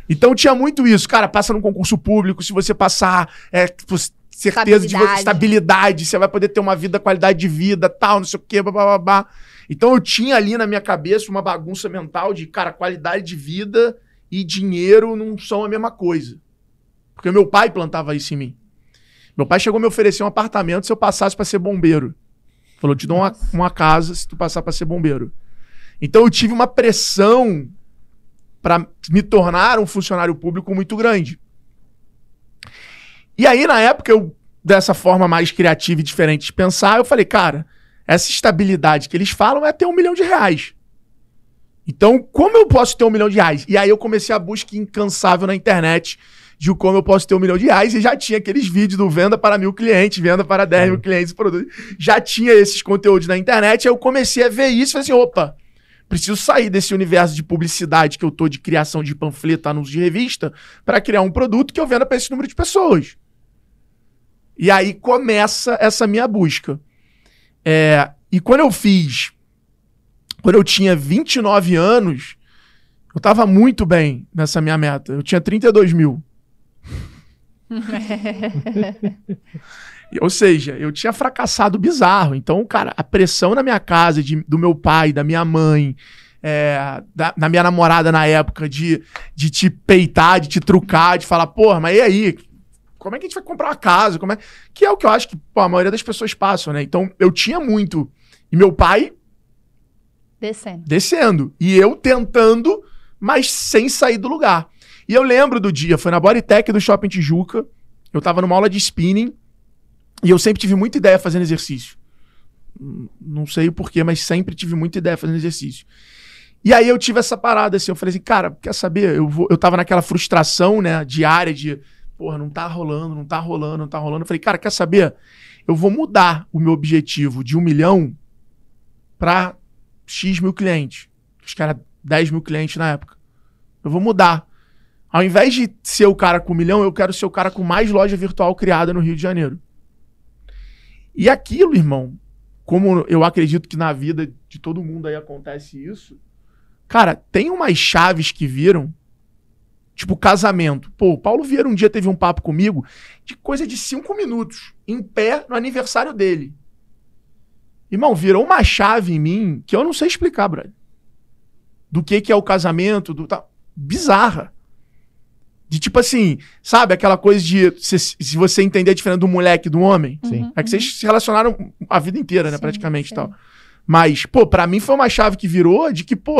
Então tinha muito isso. Cara, passa num concurso público, se você passar, é, tipo, certeza de Estabilidade. você vai poder ter uma vida, qualidade de vida, tal, não sei o quê, blá, blá, blá, blá. Então eu tinha ali na minha cabeça uma bagunça mental de, cara, qualidade de vida e dinheiro não são a mesma coisa. Porque meu pai plantava isso em mim. Meu pai chegou a me oferecer um apartamento se eu passasse para ser bombeiro. Falou: te dou uma, uma casa se tu passar para ser bombeiro. Então eu tive uma pressão para me tornar um funcionário público muito grande. E aí, na época, eu, dessa forma mais criativa e diferente de pensar, eu falei, cara, essa estabilidade que eles falam é ter um milhão de reais. Então, como eu posso ter um milhão de reais? E aí eu comecei a busca incansável na internet de como eu posso ter um milhão de reais e já tinha aqueles vídeos do venda para mil clientes, venda para 10 mil clientes, produto. Já tinha esses conteúdos na internet, aí eu comecei a ver isso e falei assim, opa, preciso sair desse universo de publicidade que eu tô de criação de panfleto, anúncio de revista, para criar um produto que eu venda para esse número de pessoas. E aí começa essa minha busca. É, e quando eu fiz, quando eu tinha 29 anos, eu tava muito bem nessa minha meta. Eu tinha 32 mil. Ou seja, eu tinha fracassado bizarro. Então, cara, a pressão na minha casa, de- do meu pai, da minha mãe, é, da, da minha namorada na época, de, de te peitar, de te trucar, de falar, porra, mas e aí? Como é que a gente vai comprar uma casa? Como é... Que é o que eu acho que pô, a maioria das pessoas passam, né? Então, eu tinha muito. E meu pai Descendo. descendo. E eu tentando, mas sem sair do lugar. E eu lembro do dia, foi na Bodytech do Shopping Tijuca. Eu tava numa aula de spinning. E eu sempre tive muita ideia fazendo exercício. Não sei o porquê, mas sempre tive muita ideia fazendo exercício. E aí eu tive essa parada assim, eu falei assim, cara, quer saber? Eu, vou, eu tava naquela frustração, né, diária de, porra, não tá rolando, não tá rolando, não tá rolando. Eu falei, cara, quer saber? Eu vou mudar o meu objetivo de um milhão pra X mil clientes. Acho que era 10 mil clientes na época. Eu vou mudar. Ao invés de ser o cara com um milhão, eu quero ser o cara com mais loja virtual criada no Rio de Janeiro. E aquilo, irmão, como eu acredito que na vida de todo mundo aí acontece isso, cara, tem umas chaves que viram, tipo casamento. Pô, o Paulo Vieira um dia teve um papo comigo de coisa de cinco minutos, em pé, no aniversário dele. Irmão, virou uma chave em mim que eu não sei explicar, brother. Do que que é o casamento, do tá bizarra. De tipo assim, sabe aquela coisa de se, se você entender a diferença do moleque e do homem, Sim. Uhum, é que vocês se relacionaram a vida inteira, né, Sim, praticamente e sim. tal. Mas, pô, pra mim foi uma chave que virou de que, pô,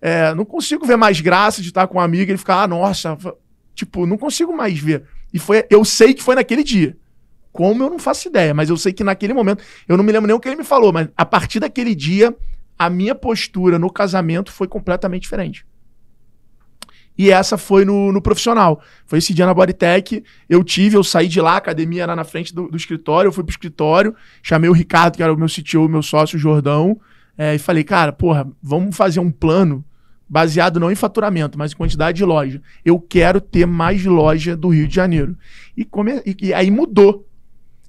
é, não consigo ver mais graça de estar com um amigo e ele ficar, ah, nossa, tipo, não consigo mais ver. E foi, eu sei que foi naquele dia. Como eu não faço ideia, mas eu sei que naquele momento, eu não me lembro nem o que ele me falou, mas a partir daquele dia, a minha postura no casamento foi completamente diferente. E essa foi no, no profissional. Foi esse dia na Bodytech. Eu tive, eu saí de lá, a academia era na frente do, do escritório, eu fui pro escritório, chamei o Ricardo, que era o meu CTO, meu sócio, o Jordão, é, e falei, cara, porra, vamos fazer um plano baseado não em faturamento, mas em quantidade de loja. Eu quero ter mais loja do Rio de Janeiro. E, come- e- e aí mudou.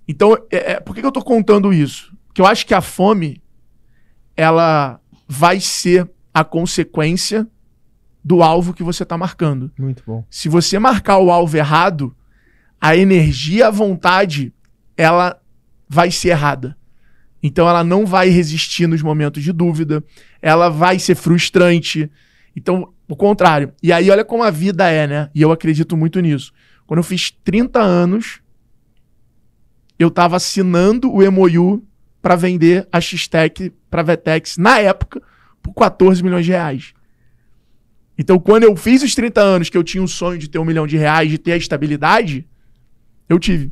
Então, é, é, por que, que eu tô contando isso? Porque eu acho que a fome, ela vai ser a consequência do alvo que você tá marcando. Muito bom. Se você marcar o alvo errado, a energia, a vontade, ela vai ser errada. Então ela não vai resistir nos momentos de dúvida, ela vai ser frustrante. Então, o contrário. E aí, olha como a vida é, né? E eu acredito muito nisso. Quando eu fiz 30 anos, eu tava assinando o MOU para vender a X-Tech para Vetex, na época, por 14 milhões de reais. Então, quando eu fiz os 30 anos que eu tinha o sonho de ter um milhão de reais, de ter a estabilidade, eu tive.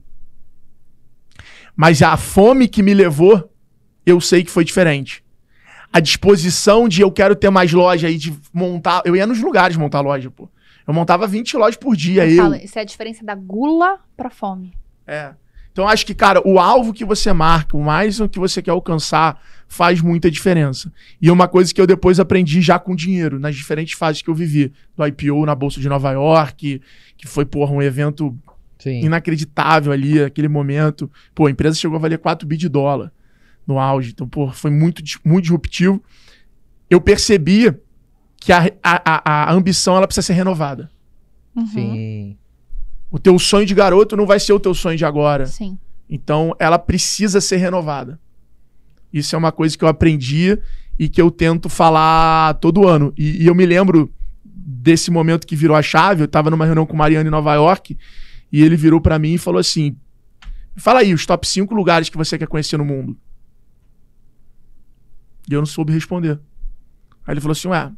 Mas a fome que me levou, eu sei que foi diferente. A disposição de eu quero ter mais loja aí, de montar. Eu ia nos lugares montar loja, pô. Eu montava 20 lojas por dia. Eu Eu. isso é a diferença da gula pra fome. É. Então, acho que, cara, o alvo que você marca, o mais o que você quer alcançar, faz muita diferença. E é uma coisa que eu depois aprendi já com dinheiro, nas diferentes fases que eu vivi. Do IPO na Bolsa de Nova York, que foi, porra, um evento Sim. inacreditável ali, aquele momento. Pô, a empresa chegou a valer 4 bi de dólar no auge. Então, pô, foi muito, muito disruptivo. Eu percebi que a, a, a, a ambição ela precisa ser renovada. Uhum. Sim. O teu sonho de garoto não vai ser o teu sonho de agora. Sim. Então, ela precisa ser renovada. Isso é uma coisa que eu aprendi e que eu tento falar todo ano. E, e eu me lembro desse momento que virou a chave. Eu estava numa reunião com o Mariano em Nova York e ele virou para mim e falou assim: Fala aí, os top 5 lugares que você quer conhecer no mundo. E eu não soube responder. Aí ele falou assim: Ué,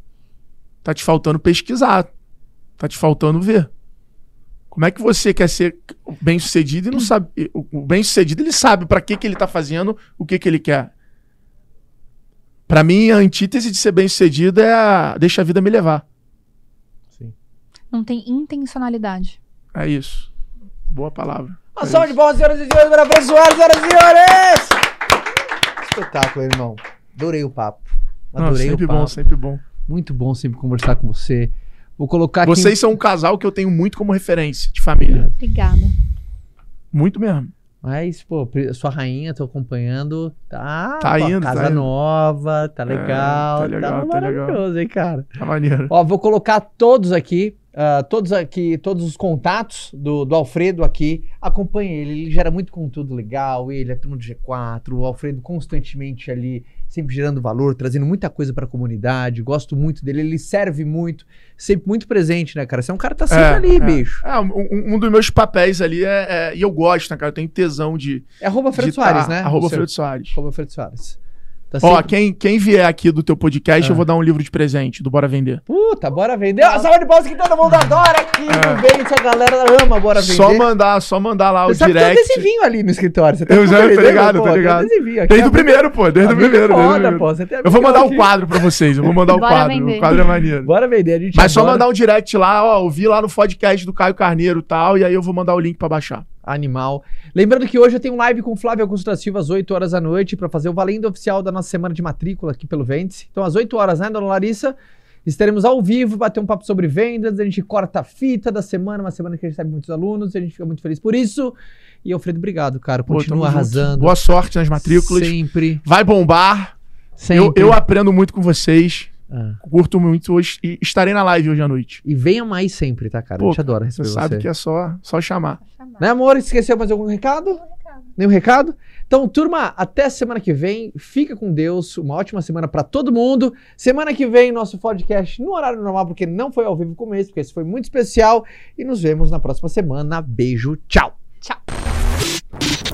tá te faltando pesquisar. Tá te faltando ver. Como é que você quer ser bem sucedido e não sabe. O bem sucedido ele sabe para que, que ele tá fazendo, o que, que ele quer. Para mim, a antítese de ser bem sucedido é a deixa a vida me levar. Sim. Não tem intencionalidade. É isso. Boa palavra. Uma É salva de palmas, senhoras e senhores, para Soares, senhoras e senhores! Espetáculo, irmão. Adorei o papo. Não, Adorei sempre o papo. bom, sempre bom. Muito bom sempre conversar com você. Vou colocar aqui. Vocês são um casal que eu tenho muito como referência de família. Obrigada. Muito mesmo. Mas, pô, sua rainha, tô acompanhando. Tá, Tá pô, indo, casa tá indo. nova, tá É, legal. tá legal, tá maravilhoso, hein, cara? Tá maneiro. Ó, vou colocar todos aqui, ah, todos aqui, todos os contatos do, do Alfredo aqui. Acompanhe ele, ele gera muito conteúdo legal, ele é turma do G4, o Alfredo constantemente ali, sempre gerando valor, trazendo muita coisa pra comunidade. Gosto muito dele, ele serve muito, sempre muito presente, né, cara? Você é um cara que tá sempre É, ali, é. bicho. É, um, um dos meus papéis ali é, é- E eu gosto, né, cara? Eu tenho tesão de. É arroba Fred de Soares, tá- né? Arroba Fredo Soares. Arroba Fred Soares. Tá Ó, sempre- quem, quem vier aqui do teu podcast, Ah. eu vou dar um livro de presente do Bora Vender. Puta, bora vender. Uma salva de palmas que todo mundo adora aqui É. no Vende. A galera ama Bora Vender. Só mandar, só mandar lá o Você sabe que tem um direct. adesivinho ali no escritório. Você tá Eu já- tô entendendo, ligado, pô? tô um ligado. adesivinho aqui. Desde É o primeiro, pô. Desde o primeiro. é desde o foda, pô. Você tem Eu vou mandar o quadro pra vocês. Eu vou mandar o quadro. vender. O quadro é maneiro. Bora vender, a gente Mas só adora. mandar um direct lá, ó. Eu vi lá no podcast do Caio Carneiro e tal. E aí eu vou mandar o link pra baixar. Animal. Lembrando que hoje eu tenho um live com o Flávio Augusto da Silva às 8 horas da noite pra fazer o valendo oficial da nossa semana de matrícula aqui pelo Vende. Então às 8 horas, né, dona Larissa? Estaremos ao vivo, bater um papo sobre vendas, a gente corta a fita da semana, uma semana que a gente recebe muitos alunos, e a gente fica muito feliz por isso. E Alfredo, obrigado, cara. Pô, Continua junto. arrasando. Boa sorte nas matrículas. Sempre. Vai bombar. Sempre. Eu, eu aprendo muito com vocês. Ah. Curto muito hoje. E estarei na live hoje à noite. E venha mais sempre, tá, cara? Pô, a gente adora Você receber sabe você. que é só, só chamar. Né, amor? Esqueceu mais algum recado? Nenhum recado? Então, turma, até semana que vem. Fica com Deus. Uma ótima semana pra todo mundo. Semana que vem, nosso podcast no horário normal, porque não foi ao vivo como esse, porque esse foi muito especial. E nos vemos na próxima semana. Beijo, tchau. Tchau.